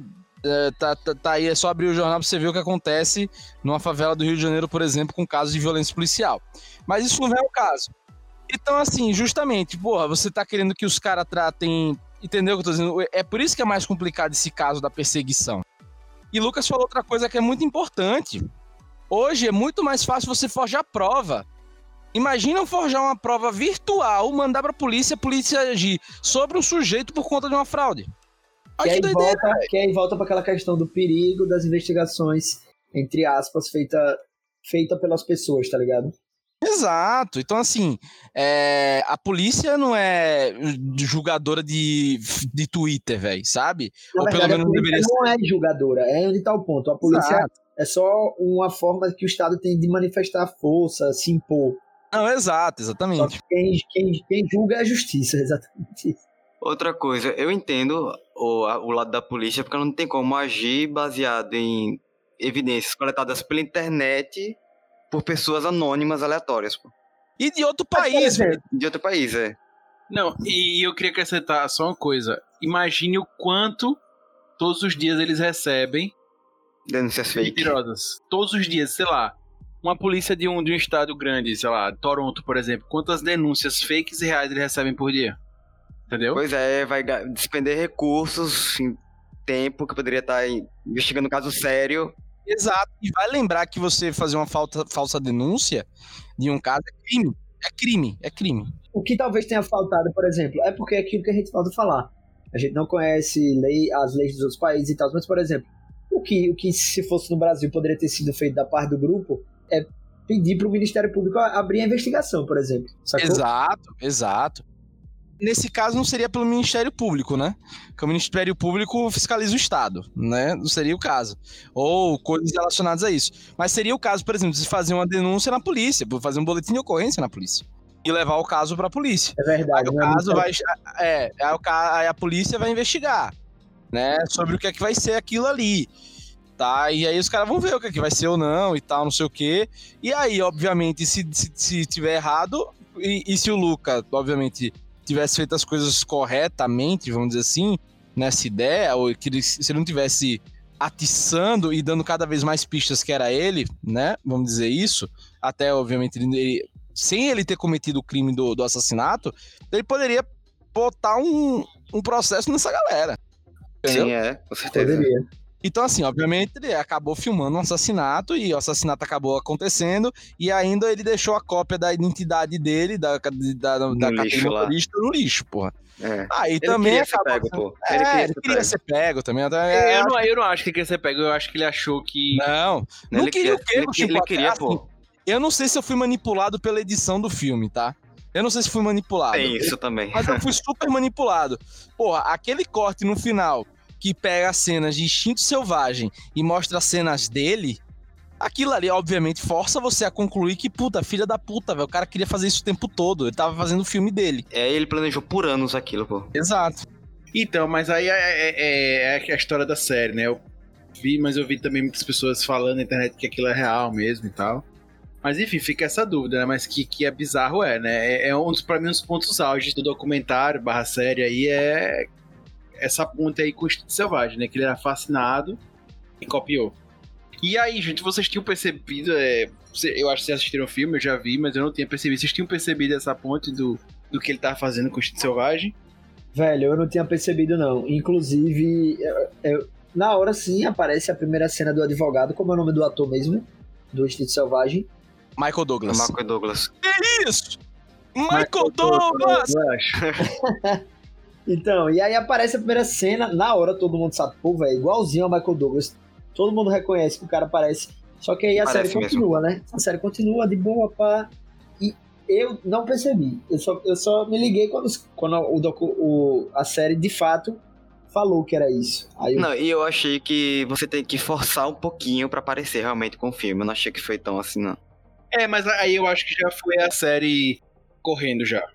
Eh, Tá, tá, tá aí, é só abrir o jornal pra você ver o que acontece numa favela do Rio de Janeiro, por exemplo, com casos de violência policial. Mas isso não é o caso. Então, assim, justamente, porra, você tá querendo que os caras tratem. Entendeu o que eu tô dizendo? É por isso que é mais complicado esse caso da perseguição. E Lucas falou outra coisa que é muito importante. Hoje é muito mais fácil você forjar prova. Imagina forjar uma prova virtual, mandar pra polícia, a polícia agir sobre um sujeito por conta de uma fraude. Que Olha que aí, doideira. volta, que aí volta para aquela questão do perigo das investigações, entre aspas, feita, feita pelas pessoas, tá ligado? Exato. Então, assim, é, a polícia não é julgadora de, de Twitter, velho, sabe? Na Ou pelo verdade, menos a não polícia deveria não é julgadora, é onde tá o ponto. A polícia Exato. é só uma forma que o Estado tem de manifestar força, se impor. Não, exato, Só exatamente. que quem, quem, quem julga é a justiça, exatamente isso. Outra coisa, eu entendo o, a- o lado da polícia porque não tem como agir baseado em evidências coletadas pela internet por pessoas anônimas aleatórias, pô. E de outro país, exemplo, De outro país, é. Não, e eu queria acrescentar só uma coisa. Imagine o quanto todos os dias eles recebem Denúncias fake. mentirosas. Todos os dias, sei lá. Uma polícia de um, de um estado grande, sei lá, Toronto, por exemplo. Quantas denúncias fakes e reais eles recebem por dia? Entendeu? Pois é, vai despender recursos em tempo que poderia estar em- investigando um caso sério. Exato. E vai lembrar que você fazer uma falta, falsa denúncia de um caso é crime. É crime, é crime. O que talvez tenha faltado, por exemplo, é porque é aquilo que a gente falta falar. A gente não conhece lei, as leis dos outros países e tal, mas, por exemplo, o que, o que se fosse no Brasil poderia ter sido feito da parte do grupo é pedir para o Ministério Público abrir a investigação, por exemplo. Sacou? Exato, exato. Nesse caso não seria pelo Ministério Público, né? Porque o Ministério Público fiscaliza o Estado, né? Não seria o caso. Ou coisas relacionadas a isso. Mas seria o caso, por exemplo, de fazer uma denúncia na polícia, fazer um boletim de ocorrência na polícia. E levar o caso pra polícia. É verdade. Aí o não é caso muito- vai. É, aí a polícia vai investigar, né? Sobre o que é que vai ser aquilo ali. Tá? E aí os caras vão ver o que é que vai ser ou não e tal, não sei o quê. E aí, obviamente, se, se, se tiver errado, e, e se o Luca, obviamente, tivesse feito as coisas corretamente, vamos dizer assim, nessa ideia, ou que ele, se ele não tivesse atiçando e dando cada vez mais pistas que era ele, né? Vamos dizer isso, até obviamente ele, ele- sem ele ter cometido o crime do, do assassinato, ele poderia botar um, um processo nessa galera. Entendeu? Sim, é, com certeza. Poderia. Então, assim, obviamente, ele acabou filmando um assassinato e o assassinato acabou acontecendo e ainda ele deixou a cópia da identidade dele, da, da, da, da motorista no lixo, porra. É. Aí Ele também queria ser acabou... pego, pô. É, Ele queria ele ser queria pego. ser pego também. até- é, Eu, não, eu não acho que ele queria ser pego, eu acho que ele achou que. Não, não Ele queria o quê, ele- ele queria, assim, pô. Eu não sei se eu fui manipulado pela edição do filme, tá? Eu não sei se fui manipulado. Tem isso também. Mas eu fui super manipulado. Porra, aquele corte no final que pega as cenas de instinto selvagem e mostra as cenas dele, aquilo ali, obviamente, força você a concluir que, puta, filha da puta, velho. O cara queria fazer isso o tempo todo. Ele tava fazendo o filme dele. É, ele planejou por anos aquilo, pô. Exato. Então, mas aí é, é- é- é a história da série, né? Eu vi, mas eu vi também muitas pessoas falando na internet que aquilo é real mesmo e tal. Mas enfim, fica essa dúvida, né? Mas que, que é bizarro é, né? É, é um dos, pra mim, um dos pontos auges do documentário barra série aí é essa ponte aí com o Instinto Selvagem, né? Que ele era fascinado e copiou. E aí, gente, vocês tinham percebido, é, eu acho que vocês assistiram o filme, eu já vi, mas eu não tinha percebido. Vocês tinham percebido essa ponte do, do que ele tava fazendo com o Instinto Selvagem? Velho, eu não tinha percebido, não. Inclusive, eu- eu- na hora sim aparece a primeira cena do advogado, como é o nome do ator mesmo, do Instinto Selvagem. Michael Douglas. Marco Douglas. Isso! Michael Douglas! Eu acho. Então, e aí aparece a primeira cena, na hora todo mundo sabe, pô, velho, igualzinho ao Michael Douglas. Todo mundo reconhece que o cara parece. Só que aí a Parece série mesmo. continua, né? A série continua de boa, pá. E eu não percebi. Eu só, eu só me liguei quando, quando o, docu, o, a série de fato falou que era isso. Aí eu, Não, e eu achei que você tem que forçar um pouquinho pra parecer realmente com o filme. Eu não achei que foi tão assim, não. É, mas aí eu acho que já foi a série correndo já.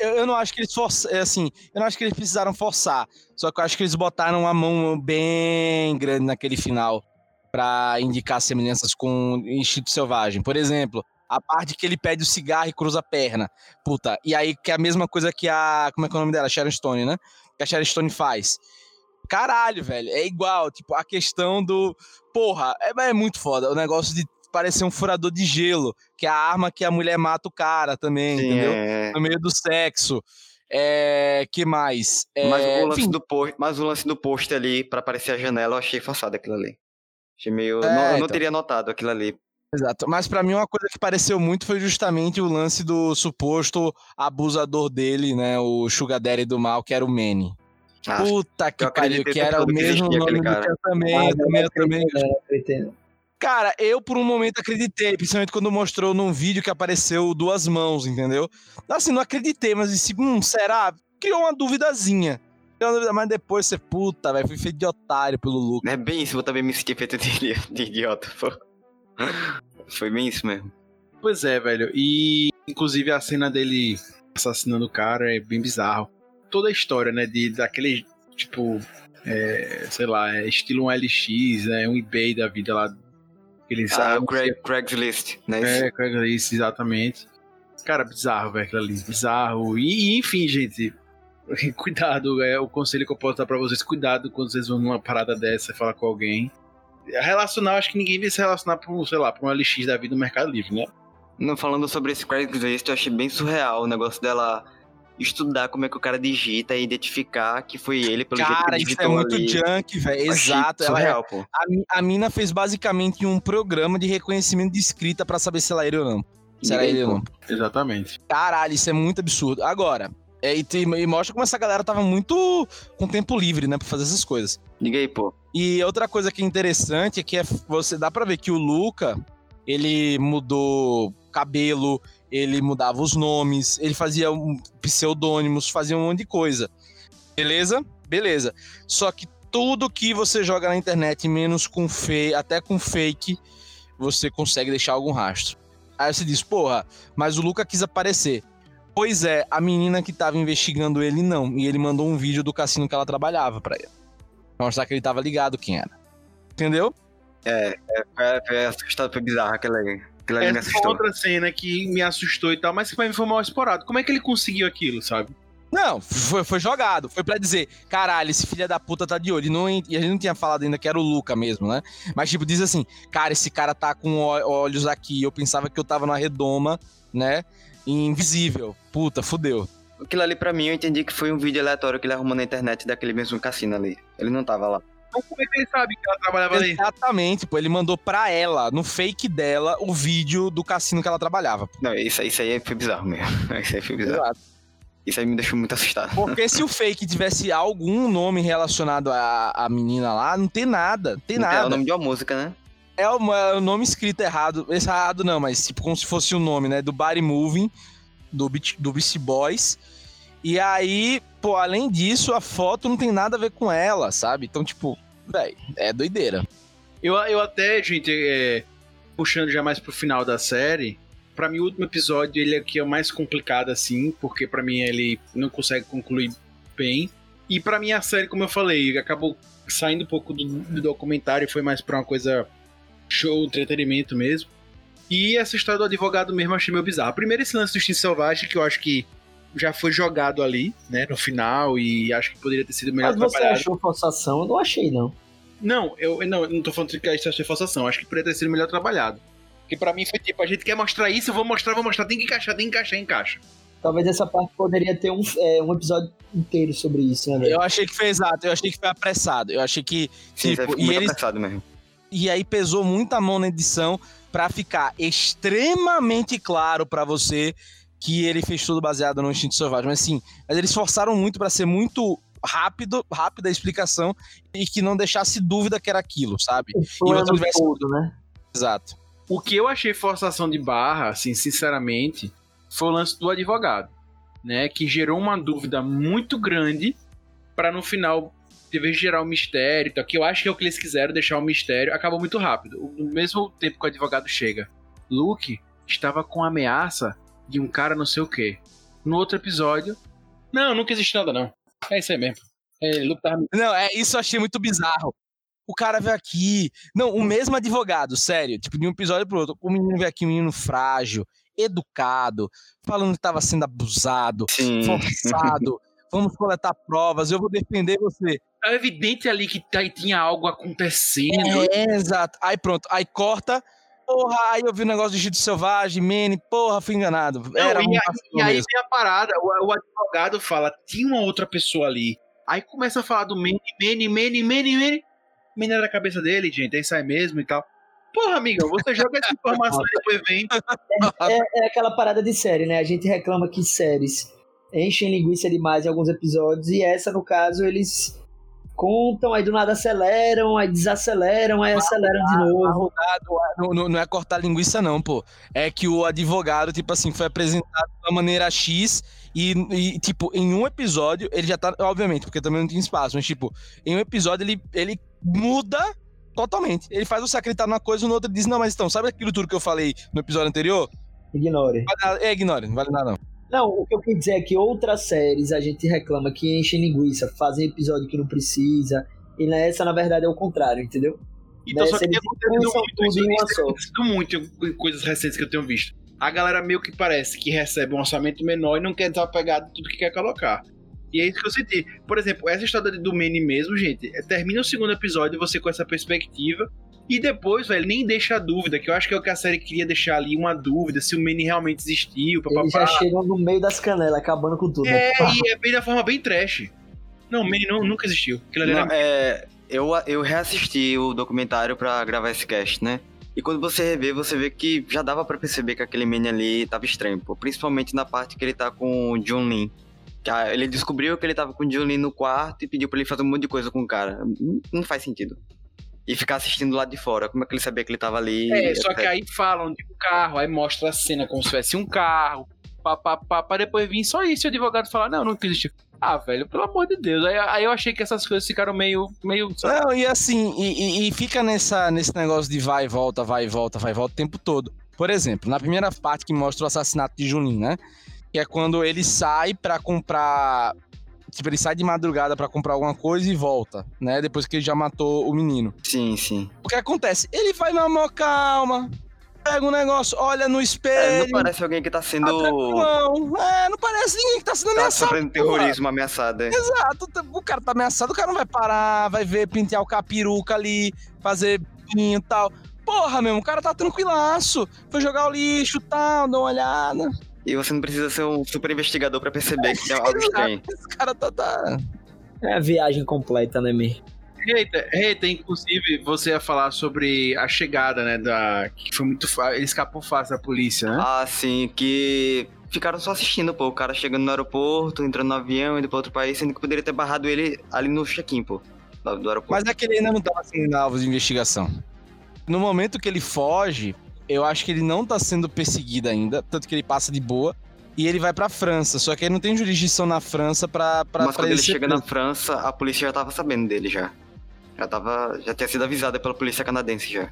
Eu, eu não acho que eles forçaram, assim, eu não acho que eles precisaram forçar. Só que eu acho que eles botaram a mão bem grande naquele final pra indicar semelhanças com Instinto Selvagem. Por exemplo, a parte que ele pede o cigarro e cruza a perna. Puta, e aí que é a mesma coisa que a, como é que é o nome dela? Sharon Stone, né? Que a Sharon Stone faz. Caralho, velho, é igual, tipo, a questão do, porra, é, é muito foda, o negócio de parecer um furador de gelo, que é a arma que a mulher mata o cara também, Sim, entendeu? é... no meio do sexo. É, que mais? É, Mas, o lance enfim, do post, mas o lance do post ali, pra aparecer a janela, eu achei forçado aquilo ali. Achei meio. É, não, eu não então. teria notado aquilo ali. exato. Mas pra mim uma coisa que pareceu muito foi justamente o lance do suposto abusador dele, né, o Sugar Daddy do mal, que era o Manny. Ah, Puta que eu pariu, que era o mesmo nome do cara. que eu também, Ah, eu também, eu também. Cara, eu por um momento acreditei, principalmente quando mostrou num vídeo que apareceu duas mãos, entendeu? Assim, não acreditei, mas disse, hum, será? Criou uma duvidazinha. Criou uma dúvida, Mas depois você, puta, velho, fui feito de otário pelo Lucas. É bem isso, eu também me senti feito de, de idiota, pô. Foi bem isso mesmo. Pois é, velho. E inclusive a cena dele assassinando o cara é bem bizarro. Toda a história, né, de daquele tipo, é, sei lá, é estilo um LX, né, um eBay da vida lá. Eles Ah, o Craig, Craigslist, né? É, Craigslist, exatamente. Cara, bizarro, velho, aquilo ali. Bizarro. E, enfim, gente. Cuidado, é o conselho que eu posso dar pra vocês. Cuidado quando vocês vão numa parada dessa e falar com alguém. Relacionar, acho que ninguém vai se relacionar pra, sei lá, pra um LX da vida no Mercado Livre, né? Não, falando sobre esse Craigslist, eu achei bem surreal o negócio dela estudar como é que o cara digita e identificar que foi ele pelo jeito que Cara, ele isso é digitou muito ali. junk, velho. Exato. Ela é- Surreal, pô. a, a mina fez basicamente um programa de reconhecimento de escrita pra saber se ela era ou não. Se era ele ou não. Exatamente. Caralho, isso é muito absurdo. Agora, é, e, tem- e mostra como essa galera tava muito com tempo livre, né, pra fazer essas coisas. Aí, pô. E outra coisa que é interessante é que é, você dá pra ver que o Luca, ele mudou cabelo, ele mudava os nomes, ele fazia um, pseudônimos, fazia um monte de coisa. Beleza? Beleza. Só que tudo que você joga na internet, menos com fake, até com fake, você consegue deixar algum rastro. Aí você diz, porra, mas o Luca quis aparecer. Pois é, a menina que tava investigando ele não. E ele mandou um vídeo do cassino que ela trabalhava pra ele. Pra mostrar que ele tava ligado quem era. Entendeu? Foi, foi assustado, foi bizarro aquela ali. Aquela ali me Essa foi assustou. outra cena que me assustou e tal, mas que pra mim foi mal explorado. Como é que ele conseguiu aquilo, sabe? Não, foi, foi jogado. Foi pra dizer, caralho, esse filho da puta tá de olho. E, não, e a gente não tinha falado ainda que era o Luca mesmo, né? Mas, tipo, diz assim, cara, esse cara tá com olhos aqui. Eu pensava que eu tava na redoma, né? Invisível. Puta, fudeu. Aquilo ali pra mim eu entendi que foi um vídeo aleatório que ele arrumou na internet daquele mesmo cassino ali. Ele não tava lá. Mas como é que ele sabe que ela trabalhava ali? Exatamente, pô. Ele mandou pra ela, no fake dela, o vídeo do cassino que ela trabalhava. Não, isso, aí- isso aí foi bizarro mesmo. Isso aí foi bizarro. Exato. Isso aí me deixou muito assustado. Porque se o fake tivesse algum nome relacionado à, à menina lá, não tem nada. Tem Não, nada. É o nome de uma música, né? É o, é o nome escrito errado. Esse errado não, mas tipo como se fosse o nome, né? Do Body Moving, do, Beach- do Beastie Boys. E aí, pô, além disso, a foto não tem nada a ver com ela, sabe? Então, tipo, velho, é doideira. Eu, eu até, gente, é, puxando já mais pro final da série, pra mim o último episódio ele é que é o mais complicado assim, porque pra mim ele não consegue concluir bem. E pra mim a série, como eu falei, acabou saindo um pouco do, do documentário foi mais pra uma coisa show, entretenimento mesmo. E essa história do advogado mesmo achei meio bizarro. Primeiro esse lance do instinto selvagem, que eu acho que já foi jogado ali, né, no final, e acho que poderia ter sido melhor Mas você trabalhado. achou forçação? Eu não achei, não. Não, eu não, eu não tô falando que a história foi forçação. Acho que poderia ter sido melhor trabalhado. Porque pra mim foi tipo, a gente quer mostrar isso, eu vou mostrar, vou mostrar, tem que encaixar, tem que encaixar, encaixa. Talvez essa parte poderia ter um, é, um episódio inteiro sobre isso, né, velho? Eu achei que foi exato, eu achei que foi apressado. Eu achei que. Sim, isso Tipo, e eles- apressado mesmo. E aí pesou muito a mão na edição pra ficar extremamente claro pra você que ele fez tudo baseado no instinto selvagem, mas assim, mas eles forçaram muito pra ser muito rápido, rápida a explicação e que não deixasse dúvida que era aquilo, sabe? O outro plano universo- todo, né? Exato. O que eu achei forçação de barra, assim, sinceramente, foi o lance do advogado, né? Que gerou uma dúvida muito grande pra no final, de vez de gerar um mistério, e tal, que eu acho que é o que eles quiseram, deixar um mistério, acabou muito rápido. No mesmo tempo que o advogado chega, Luke estava com ameaça de um cara não sei o quê. No outro episódio, não, nunca existe nada não. É isso aí mesmo. É, Luke tava... Não, é isso eu achei muito bizarro. O cara veio aqui. Não, o mesmo advogado, sério. Tipo, de um episódio pro outro. O menino veio aqui, um menino frágil, educado, falando que tava sendo abusado, Sim. forçado. Vamos coletar provas, eu vou defender você. É evidente ali que tá- tinha algo acontecendo. É, exato. Aí pronto, aí corta. Porra, aí eu vi o negócio do Egito Selvagem, Manny, porra, fui enganado. Não, Era e, um aí, e aí mesmo. tem a parada, o, o advogado fala, tinha uma outra pessoa ali. Aí começa a falar do Manny, Manny, Manny, Manny, Manny. Manny era da cabeça dele, gente, é aí mesmo e tal. Porra, amiga, você joga essa informação aí pro evento. É, é aquela parada de série, né? A gente reclama que séries enchem linguiça demais em alguns episódios, e essa, no caso, eles contam, aí do nada aceleram, aí desaceleram, aí aceleram de novo. Arrudado, não, não- não é cortar linguiça, não, pô. É que o advogado, tipo assim, foi apresentado de uma maneira X e, e, tipo, em um episódio, ele já tá. Obviamente, porque também não tem espaço, mas, tipo, em um episódio ele, ele muda totalmente. Ele faz você acreditar numa coisa e no outro ele diz, não, mas então, sabe aquilo tudo que eu falei no episódio anterior? Ignore. Nada- É, ignore, não vale nada, não. Não, o que eu quis dizer é que outras séries a gente reclama que enchem linguiça, fazem episódio que não precisa, e nessa, na verdade, é o contrário, entendeu? Então, só Dessa que tem eles acontecido pensam muito, isso, em uma isso tem só. acontecido muito em- coisas recentes que eu tenho visto. A galera meio que parece que recebe um orçamento menor e não quer estar pegado tudo que quer colocar. E é isso que eu senti. Por exemplo, essa história do Manny mesmo, gente, é, termina o segundo episódio você com essa perspectiva. E depois, velho, nem deixa a dúvida, que eu acho que é o que a série queria deixar ali, uma dúvida, se o Manny realmente existiu, Eles já papapá. chegam no meio das canelas, acabando com tudo. É, e é bem da forma bem trash. Não, o Manny não, nunca existiu. Aquilo ali Não, era... é, eu, eu reassisti o documentário pra gravar esse cast, né? E quando você revê, você vê que já dava pra perceber que aquele Manny ali tava estranho, pô. Principalmente na parte que ele tá com o John Lin. Que, Ele descobriu que ele tava com o John Lin no quarto e pediu pra ele fazer um monte de coisa com o cara. Não faz sentido. E ficar assistindo lá de fora. Como é que ele sabia que ele tava ali? É, só etc. que aí falam de um carro, aí mostra a cena como se fosse um carro, pá, pá, pá, pra depois vir só isso e o advogado falar, não, não existiu. Ah, velho, pelo amor de Deus. Aí, aí eu achei que essas coisas ficaram meio. meio sabe? Não, e assim, e, e- e fica nessa, nesse negócio de vai e volta, vai e volta, vai e volta o tempo todo. Por exemplo, na primeira parte que mostra o assassinato de Junin, né? Que é quando ele sai pra comprar. Tipo, ele sai de madrugada pra comprar alguma coisa e volta, né? Depois que ele já matou o menino. Sim, sim. O que acontece? Ele vai na maior calma, pega um negócio, olha no É, espelho. não parece alguém que tá tá sendo. tranquilão. É, não parece ninguém que tá sendo tá ameaçado. sofrendo porra. terrorismo ameaçado. é. Exato, tá- o cara tá ameaçado, o cara não vai parar, vai ver, pentear o capiruca ali, fazer vinho e tal. Porra, meu, o cara tá tranquilaço. Foi jogar o lixo e tal, dar uma olhada. E você não precisa ser um super investigador pra perceber que tem algo estranho. Esse cara tá. tá... É a viagem completa, né, Mi? Eita, eita, inclusive, você ia falar sobre a chegada, né? Da. Que foi muito fácil. Ele escapou fácil da polícia, né? Ah, sim, que ficaram só assistindo, pô. O cara chegando no aeroporto, entrando no avião, indo pra outro país, sendo que poderia ter barrado ele ali no check-in, pô. Do aeroporto. Mas é que ele ainda não tava sendo alvo de investigação. No momento que ele foge, eu acho que ele não tá sendo perseguido ainda, tanto que ele passa de boa. E ele vai pra França, só que ele não tem jurisdição na França pra, pra, Mas quando ele chega preso. na França, a polícia já tava sabendo dele já. Já tava. Já tinha sido avisada pela polícia canadense já.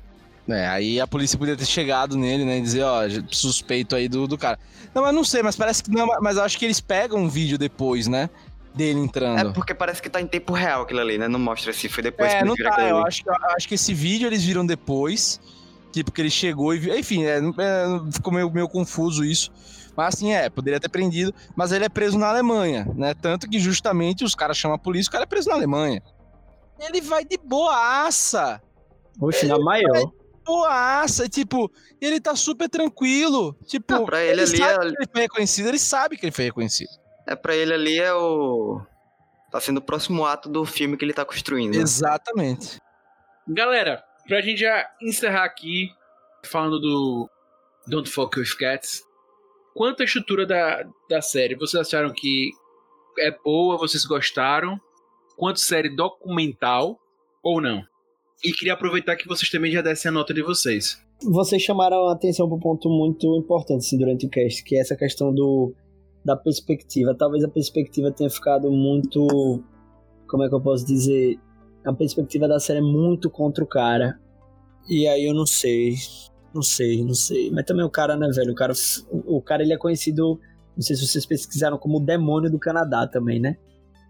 É, aí a polícia podia ter chegado nele, né, e dizer, ó, suspeito aí do, do cara. Não, mas não sei, mas parece que não, mas eu acho que eles pegam um vídeo depois, né, dele É entrando. porque parece que tá em tempo real aquilo ali, né? Não mostra se foi depois É, que não tá, eu acho, que- eu acho que esse vídeo eles viram depois, tipo, que ele chegou e viu, enfim, é, é, ficou meio, meio confuso isso. Mas assim, é, poderia ter prendido, mas ele é preso na Alemanha, né, tanto que justamente os caras chamam a polícia, o cara é preso na Alemanha. Ele vai de boaça. Oxe, na maior. boaça, tipo, ele tá super tranquilo. Tipo, Ah, pra ele ali sabe é- que ele foi reconhecido, ele sabe que ele foi reconhecido. É, pra ele ali é o. Tá sendo o próximo ato do filme que ele tá construindo. né? Exatamente. Galera, pra gente já encerrar aqui, falando do Don't Fuck With Cats, quanto à estrutura da, da série, vocês acharam que é boa, vocês gostaram? Quanto série documental ou não? E queria aproveitar que vocês também já dessem a nota de vocês. Vocês chamaram a atenção para um ponto muito importante assim, durante o cast, que é essa questão do, da perspectiva. Talvez a perspectiva tenha ficado muito. Como é que eu posso dizer? A perspectiva da série é muito contra o cara. E aí eu não sei. Não sei, não sei. Mas também o cara, né, velho? O cara, o cara ele é conhecido. Não sei se vocês pesquisaram como o demônio do Canadá também, né?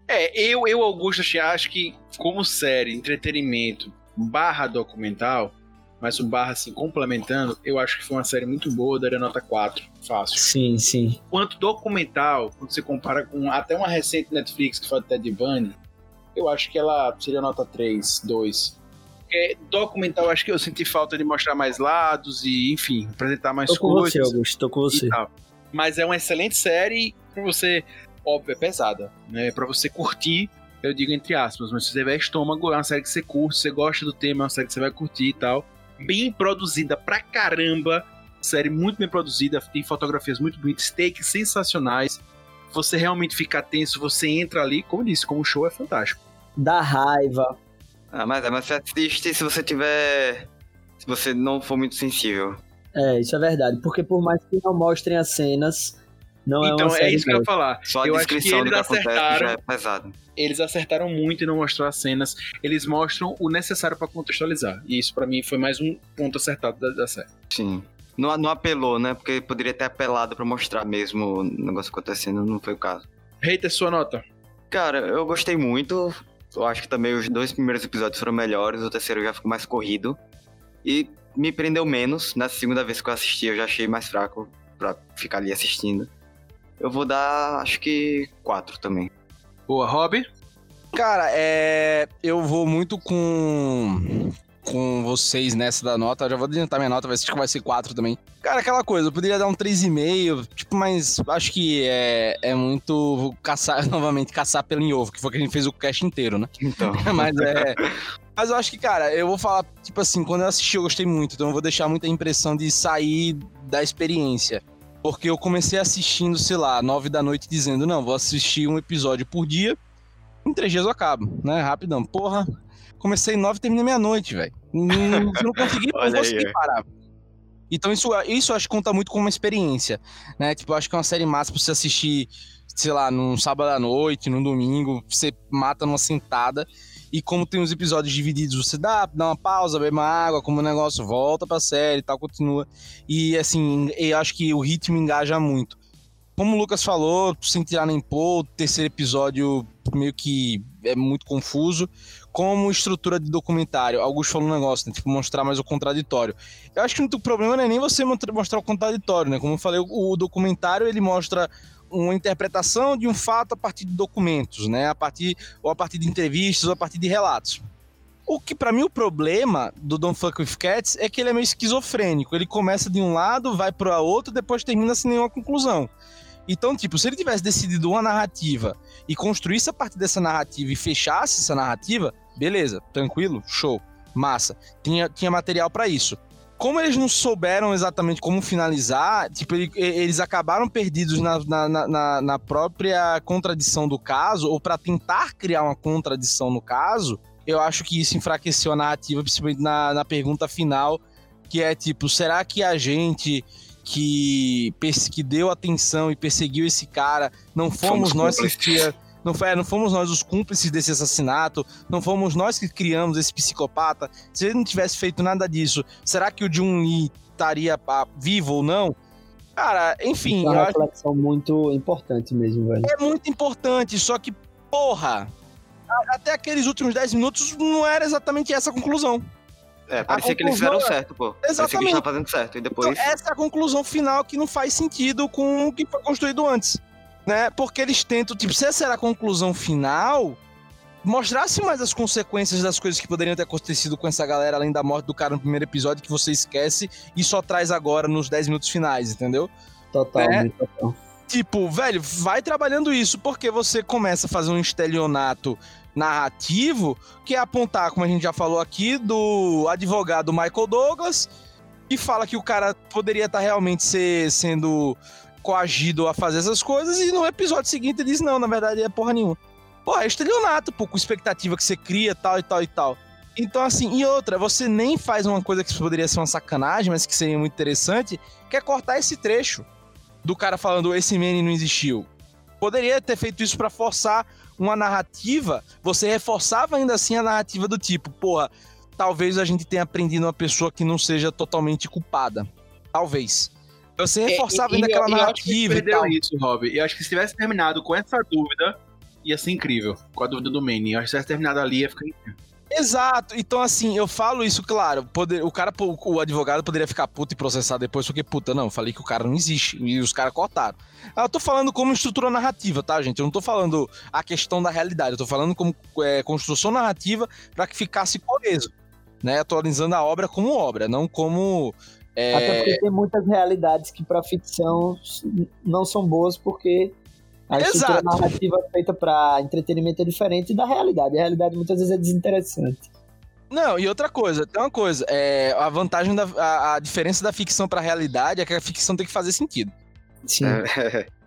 É, eu, eu Augusto, acho que como série, entretenimento, barra documental, mas o barra assim, complementando, eu acho que foi uma série muito boa, daria nota 4, fácil. Sim, sim. Quanto documental, quando você compara com até uma recente Netflix que foi a Ted Bundy, eu acho que ela seria nota 3, 2. Porque documental, acho que eu senti falta de mostrar mais lados e, enfim, apresentar mais tô com coisas. você, Augusto, tô com você. Mas é uma excelente série pra você, óbvio, é pesada, né? Pra você curtir, eu digo entre aspas, mas se você tiver estômago, é uma série que você curte, você gosta do tema, é uma série que você vai curtir e tal. Bem produzida pra caramba, série muito bem produzida, tem fotografias muito bonitas, takes sensacionais. Você realmente fica tenso, você entra ali, como eu disse, como o show é fantástico. Dá raiva. Ah, mas, mas você assiste se você tiver. Se você não for muito sensível. É, isso é verdade. Porque por mais que não mostrem as cenas, não é então é série isso que eu ia falar. Só a eu acho que descrição do eles que acontece acertaram. já é pesado. Eles acertaram muito em não mostrar as cenas. Eles mostram o necessário pra contextualizar. E isso pra mim foi mais um ponto acertado da, da série. Sim. Não, não apelou, né? Porque poderia ter apelado pra mostrar mesmo o negócio acontecendo, não foi o caso. Hater, sua nota. Cara, eu gostei muito. Eu acho que também os dois primeiros episódios foram melhores, o terceiro já ficou mais corrido. E me prendeu menos. Na segunda vez que eu assisti, eu já achei mais fraco pra ficar ali assistindo. Eu vou dar, acho que quatro também. Boa, Rob. Cara, é. Eu vou muito com. Com vocês nessa da nota. Eu já vou adiantar minha nota, vai ser que vai ser 4 também. Cara, aquela coisa, eu poderia dar um 3,5, tipo, mas acho que é, é muito caçar, novamente, caçar pelo em ovo, que foi que a gente fez o cast inteiro, né? Então. mas é. Mas eu acho que, cara, eu vou falar, tipo assim, quando eu assisti eu gostei muito, então eu vou deixar muita impressão de sair da experiência. Porque eu comecei assistindo, sei lá, nove da noite, dizendo, não, vou assistir um episódio por dia, em três dias eu acabo, né? Rapidão. Porra, comecei nove e terminei meia-noite, velho. Não, não consegui, não aí, consegui parar. Então isso, isso acho que conta muito como uma experiência, né? Tipo, eu acho que é uma série massa pra você assistir, sei lá, num sábado à noite, num domingo, você mata numa sentada. E como tem os episódios divididos, você dá, dá uma pausa, bebe uma água, como o negócio volta pra série e tal, continua. E assim, eu acho que o ritmo engaja muito. Como o Lucas falou, sem tirar nem pôr, o terceiro episódio meio que é muito confuso. Como estrutura de documentário, Augusto falou um negócio, né? Tipo, mostrar mais o contraditório. Eu acho que o problema não é nem você mostrar o contraditório, né? Como eu falei, o, o documentário ele mostra uma interpretação de um fato a partir de documentos, né? A partir ou a partir de entrevistas ou a partir de relatos. O que para mim o problema do Don't Fuck With Cats é que ele é meio esquizofrênico. Ele começa de um lado, vai para outro, depois termina sem nenhuma conclusão. Então, tipo, se ele tivesse decidido uma narrativa e construísse a partir dessa narrativa e fechasse essa narrativa, beleza, tranquilo, show, massa. Tinha, tinha material para isso. Como eles não souberam exatamente como finalizar, tipo, ele- eles acabaram perdidos na, na, na, na própria contradição do caso, ou para tentar criar uma contradição no caso, eu acho que isso enfraqueceu a narrativa, principalmente na, na pergunta final, que é tipo, será que a gente que, que deu atenção e perseguiu esse cara, não fomos, Fomos nós que cria- não, foi, é, não fomos nós os cúmplices desse assassinato, não fomos nós que criamos esse psicopata. Se ele não tivesse feito nada disso, será que o Jun Lee estaria ah, vivo ou não? Cara, enfim, é uma acho reflexão muito importante mesmo, velho. é muito importante, só que, porra, até aqueles últimos 10 minutos não era exatamente essa a conclusão. É, parecia que eles fizeram é- certo, pô. Parecia que eles Exatamente. estavam fazendo certo. E depois. Então, essa é a conclusão final que não faz sentido com o que foi construído antes. Né? Porque eles tentam, tipo, se essa era a conclusão final, mostrasse mais as consequências das coisas que poderiam ter acontecido com essa galera, além da morte do cara no primeiro episódio, que você esquece e só traz agora nos 10 minutos finais, entendeu? Totalmente. total. Tipo, velho, vai trabalhando isso, porque você começa a fazer um estelionato narrativo, que é apontar, como a gente já falou aqui, do advogado Michael Douglas, que fala que o cara poderia estar realmente ser, sendo coagido a fazer essas coisas e no episódio seguinte ele diz, não, na verdade é porra nenhuma. Porra, é estelionato, pô, com expectativa que você cria, tal e tal e tal. Então, assim, e outra, você nem faz uma coisa que poderia ser uma sacanagem, mas que seria muito interessante, que é cortar esse trecho do cara falando esse meme não existiu. Poderia ter feito isso para forçar uma narrativa, você reforçava ainda assim a narrativa do tipo, porra, talvez a gente tenha aprendido uma pessoa que não seja totalmente culpada. Talvez. Você reforçava É, ainda e- aquela e eu acho que narrativa e perdeu isso, Rob. Eu acho que se tivesse terminado com essa dúvida, ia ser incrível. Com a dúvida do Manny. Eu acho que se tivesse terminado ali, ia ficar incrível. Exato. Então, assim, eu falo isso, claro. poder- o cara, o advogado poderia ficar puto e processar depois, porque, puta, não, eu falei que o cara não existe. E os caras cortaram. Eu tô falando como estrutura narrativa, tá, gente? Eu não tô falando a questão da realidade. Eu tô falando como é, construção narrativa pra que ficasse coeso. Né? Atualizando a obra como obra, não como. é, Até porque tem muitas realidades que pra ficção não são boas porque a estrutura Exato. narrativa feita pra entretenimento é diferente da realidade. A realidade muitas vezes é desinteressante. Não, e outra coisa, tem uma coisa, é, a vantagem da a, a diferença da ficção pra realidade é que a ficção tem que fazer sentido. Sim. É,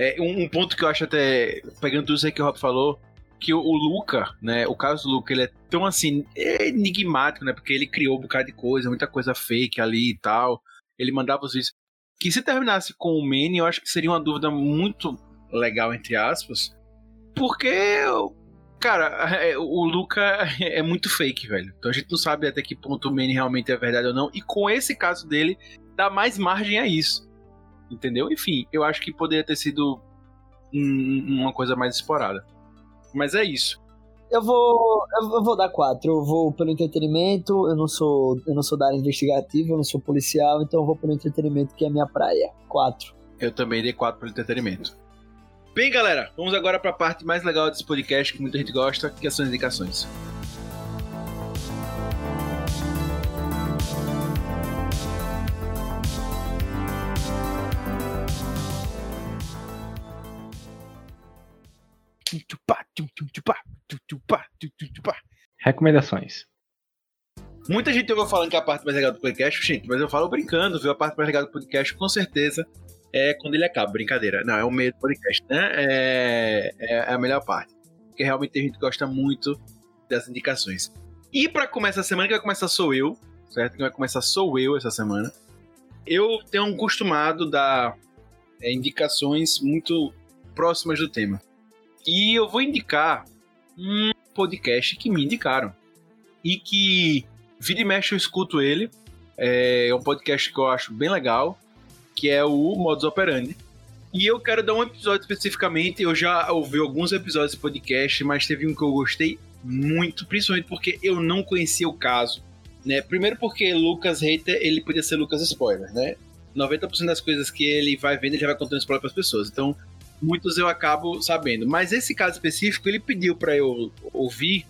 É, um, um ponto que eu acho até, pegando tudo isso aí que o Rob falou, que o, o Luca, né, o caso do Luca, ele é tão assim, é enigmático, né, porque ele criou um bocado de coisa, muita coisa fake ali e tal, ele mandava os vídeos, que se terminasse com o Manny, eu acho que seria uma dúvida muito legal, entre aspas, porque, cara, é, o Luca é muito fake, velho, então a gente não sabe até que ponto o Manny realmente é verdade ou não, e com esse caso dele, dá mais margem a isso. Entendeu? Enfim, eu acho que poderia ter sido um- uma coisa mais explorada. Mas é isso. Eu vou, eu vou dar quatro. Eu vou pelo entretenimento. Eu não sou, eu não sou da área investigativa, eu não sou policial, então eu vou pelo entretenimento que é a minha praia. Quatro. Eu também dei 4 pelo entretenimento. Bem, galera, vamos agora para a parte mais legal desse podcast que muita gente gosta, que são as indicações. Recomendações. Muita gente ouviu falando que é a parte mais legal do podcast, gente, mas eu falo brincando, viu? A parte mais legal do podcast, com certeza, é quando ele acaba. Brincadeira. Não, é o meio do podcast, né? É, é a melhor parte. Porque realmente a gente gosta muito das indicações. E pra começar a semana, quem vai começar sou eu, certo? Quem vai começar sou eu essa semana. Eu tenho um costumado dar é, indicações muito próximas do tema. E eu vou indicar um podcast que me indicaram. E que vira e mexe eu escuto ele. É um podcast que eu acho bem legal, que é o Modus Operandi. E eu quero dar um episódio especificamente. Eu já ouvi alguns episódios desse podcast, mas teve um que eu gostei muito, principalmente porque eu não conhecia o caso. Né? Primeiro porque Lucas Hater, ele podia ser Lucas Spoiler, né? 90% das coisas que ele vai vendo, ele já vai contando spoiler para as pessoas. Então, muitos eu acabo sabendo. Mas esse caso específico, ele pediu para eu ouvir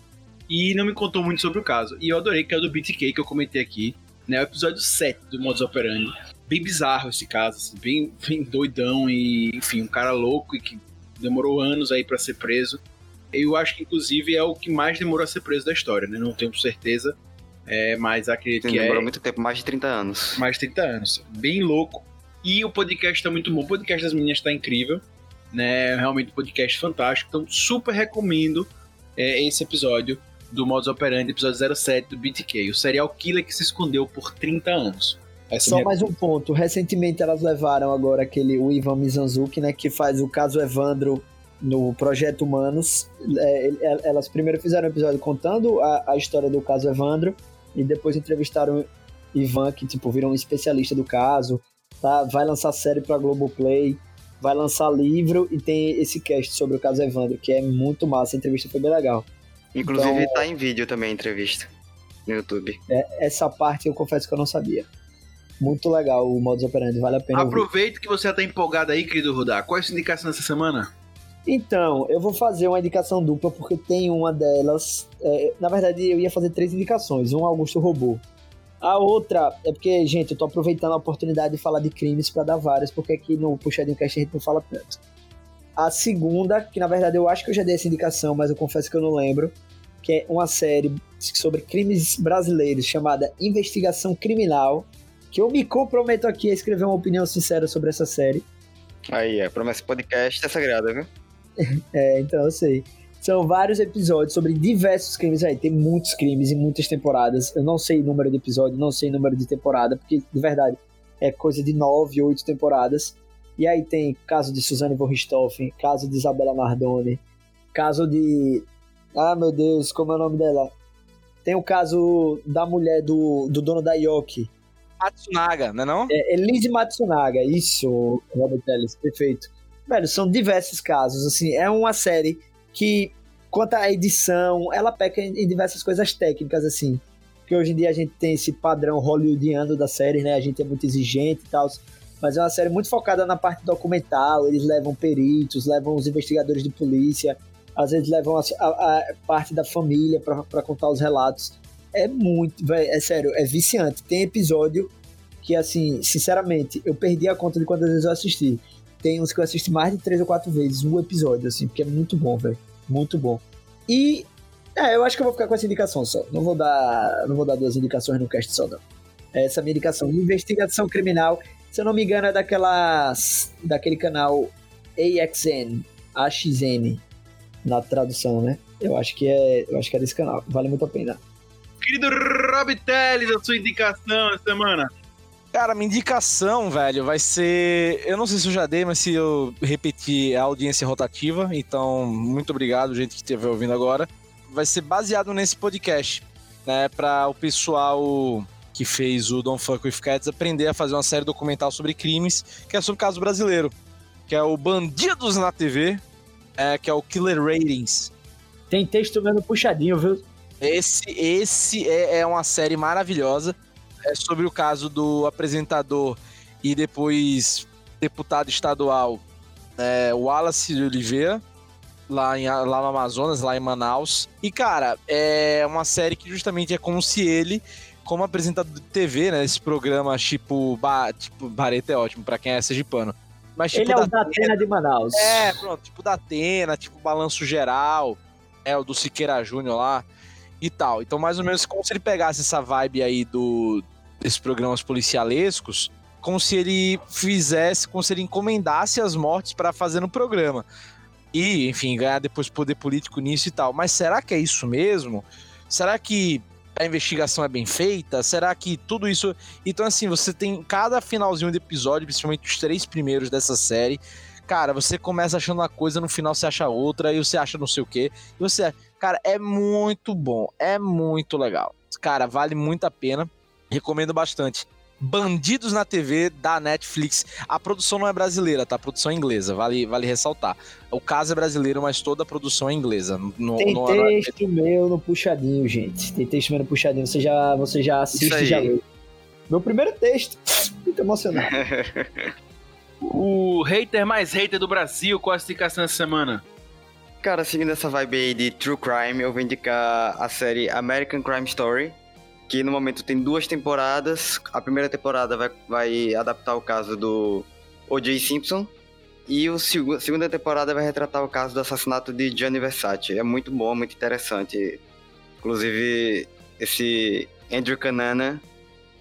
e não me contou muito sobre o caso. E eu adorei que é o do BTK que eu comentei aqui, né? O episódio 7 do Modus Operandi. Bem bizarro esse caso, assim, bem, bem doidão e, enfim, um cara louco e que demorou anos aí para ser preso. Eu acho que, inclusive, é o que mais demorou a ser preso da história, né? Não tenho certeza, é, mas acredito que demorou é muito tempo, mais de 30 anos. mais de 30 anos. Bem louco. E o podcast tá muito bom. O podcast das meninas tá incrível. Né? Realmente um podcast fantástico. Então, super recomendo é, esse episódio do Modus Operandi, episódio 07 do BTK. O serial killer que se escondeu por 30 anos. Essa é Só minha- mais um ponto. Recentemente elas levaram agora aquele o Ivan Mizanzuki, né, que faz o caso Evandro no Projeto Humanos. É, ele- elas primeiro fizeram um episódio contando a, a história do caso Evandro e depois entrevistaram Ivan, que tipo virou um especialista do caso. Tá? Vai lançar série pra Globoplay, vai lançar livro e tem esse cast sobre o caso Evandro, que é muito massa. A entrevista foi bem legal. Inclusive Então- tá em vídeo também a entrevista no YouTube. É, essa parte eu confesso que eu não sabia. Muito legal o modus operandi, vale a pena ouvir. Aproveita que você tá empolgado aí, querido Rudá. Qual é a sua indicação dessa semana? Então, eu vou fazer uma indicação dupla porque tem uma delas. é, na verdade, eu ia fazer três indicações. Um Augusto roubou. A outra é porque, gente, eu tô aproveitando a oportunidade de falar de crimes pra dar várias, porque aqui no Puxadinho Cast a gente não fala tanto. A segunda, que na verdade eu acho que eu já dei essa indicação, mas eu confesso que eu não lembro, que é uma série sobre crimes brasileiros chamada Investigação Criminal, que eu me comprometo aqui a escrever uma opinião sincera sobre essa série. Aí, é, promessa podcast é sagrada, viu? É, então eu sei. São vários episódios sobre diversos crimes aí. Tem muitos crimes e muitas temporadas. Eu não sei o número de episódio, não sei o número de temporada, porque de verdade é coisa de nove, oito temporadas. E aí tem caso de Suzanne von Richthofen, caso de Isabela Nardoni, caso de. Ah, meu Deus, como é o nome dela? Tem o caso da mulher do, do dono da Yoki. Matsunaga, não é não? É Elise Matsunaga, isso, Robert Ellis, perfeito. Velho, são diversos casos, assim, é uma série que, quanto à edição, ela peca em, em diversas coisas técnicas, assim, que hoje em dia a gente tem esse padrão hollywoodiano da série, né, a gente é muito exigente e tal, mas é uma série muito focada na parte documental, eles levam peritos, levam os investigadores de polícia, às vezes levam a, a, a parte da família para contar os relatos. É muito, véio, é sério, é viciante. Tem episódio que, assim, sinceramente, eu perdi a conta de quantas vezes eu assisti. Tem uns que eu assisti mais de três ou quatro vezes um episódio, assim, porque é muito bom, velho. Muito bom. E, é, eu acho que eu vou ficar com essa indicação só. Não vou dar, não vou dar duas indicações no cast só, não. Essa é minha indicação. Investigação criminal, se eu não me engano, é daquelas, daquele canal AXN, AXN, na tradução, né? Eu acho que é, eu acho que é desse canal. Vale muito a pena. Querido Rob Teles, a sua indicação essa semana. Cara, minha indicação, velho, vai ser. Eu não sei se eu já dei, mas se eu repetir a audiência rotativa. Então, muito obrigado, gente que estiver ouvindo agora. Vai ser baseado nesse podcast, né? Para o pessoal que fez o Don't Fuck With Cats aprender a fazer uma série documental sobre crimes, que é sobre o caso brasileiro, que é o Bandidos na TV, é, que é o Killer Ratings. Tem texto mesmo puxadinho, viu? Esse, esse é, é uma série maravilhosa. É sobre o caso do apresentador e depois deputado estadual é, Wallace de Oliveira, lá, em, lá no Amazonas, lá em Manaus. E, cara, é uma série que justamente é como se ele, como apresentador de TV, né? Esse programa tipo, ba, tipo Bareta é ótimo pra quem é sergipano. Mas, tipo, Ele é o da Atena de Manaus. É, pronto, tipo da Atena, tipo Balanço Geral, é o do Siqueira Júnior lá e tal. Então, mais ou menos, como se ele pegasse essa vibe aí do, desses programas policialescos, como se ele fizesse, como se ele encomendasse as mortes para fazer no programa. E, enfim, ganhar depois poder político nisso e tal. Mas será que é isso mesmo? Será que a investigação é bem feita? Será que tudo isso. Então, assim, você tem cada finalzinho de episódio, principalmente os três primeiros dessa série. Cara, você começa achando uma coisa, no final você acha outra, e você acha não sei o quê. E você. Cara, é muito bom. É muito legal. Cara, vale muito a pena. Recomendo bastante. Bandidos na TV da Netflix. A produção não é brasileira, tá? A produção é inglesa, vale, vale ressaltar. O caso é brasileiro, mas toda a produção é inglesa. No, Tem no- texto meu no puxadinho, gente. Tem texto meu no puxadinho. Você já, você já assiste e já leu. Meu primeiro texto. Muito emocionado. O hater mais hater do Brasil, qual a indicação essa semana? Cara, seguindo essa vibe aí de True Crime, eu vou indicar a série American Crime Story, que no momento tem duas temporadas. A primeira temporada vai, vai adaptar o caso do O.J. Simpson, e a segunda temporada vai retratar o caso do assassinato de Gianni Versace. É muito bom, muito interessante. Inclusive, esse Andrew Canana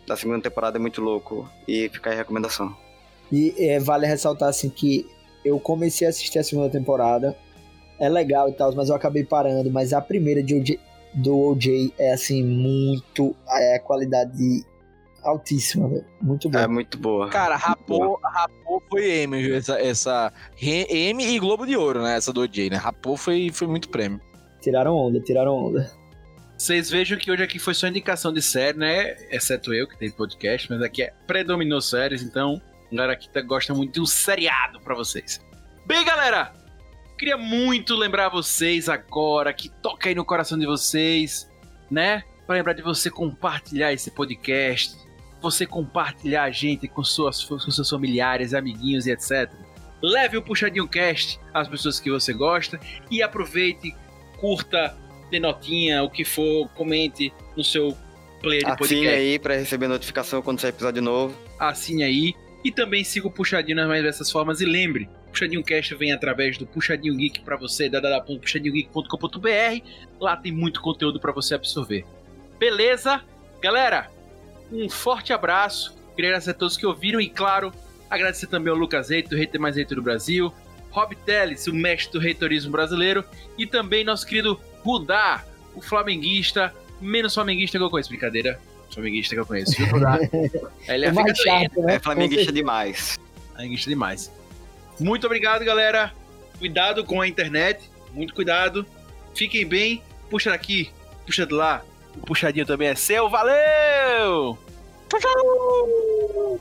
da segunda temporada é muito louco, e fica aí a recomendação. E é, vale ressaltar assim que eu comecei a assistir a segunda temporada. É legal e tal, mas eu acabei parando. Mas a primeira de OJ, do OJ é assim, muito. É qualidade altíssima, velho. Muito bom. É muito boa. Cara, rapou, rapou foi M, viu? essa, essa M e Globo de Ouro, né? Essa do OJ, né? Rapou foi, foi muito prêmio. Tiraram onda, tiraram onda. Vocês vejam que hoje aqui foi só indicação de série, né? Exceto eu, que tem podcast, mas aqui é predominou séries, então a galera aqui tá- gosta muito de um seriado pra vocês. Bem, galera, queria muito lembrar vocês agora que toca aí no coração de vocês, né? Pra lembrar de você compartilhar esse podcast, você compartilhar a gente com, suas, com seus familiares, amiguinhos e etc. Leve o Puxadinho Cast às pessoas que você gosta e aproveite, curta, dê notinha, o que for, comente no seu player de Assine podcast. aí pra receber notificação quando sair episódio novo. Assine aí. E também siga o Puxadinho nas mais diversas formas. E lembre, Puxadinho Cast vem através do Puxadinho Geek pra você, www.puxadinhogeek.com.br. Lá tem muito conteúdo pra você absorver. Beleza? Galera, um forte abraço. Queria agradecer a todos que ouviram e, claro, Agradecer também ao Lucas Reito, do Reiter Mais Reito do Brasil. Rob Teles, o mestre do reitorismo brasileiro. E também nosso querido Rudá, o flamenguista, menos flamenguista que eu conheço. Brincadeira, flamenguista que eu conheço. Rudá? Ele É é chato, né? É flamenguista demais. flamenguista demais. Muito obrigado, galera. Cuidado com a internet. Muito cuidado. Fiquem bem. Puxa daqui, puxa de lá. O puxadinho também é seu. Valeu! Tchau, tchau!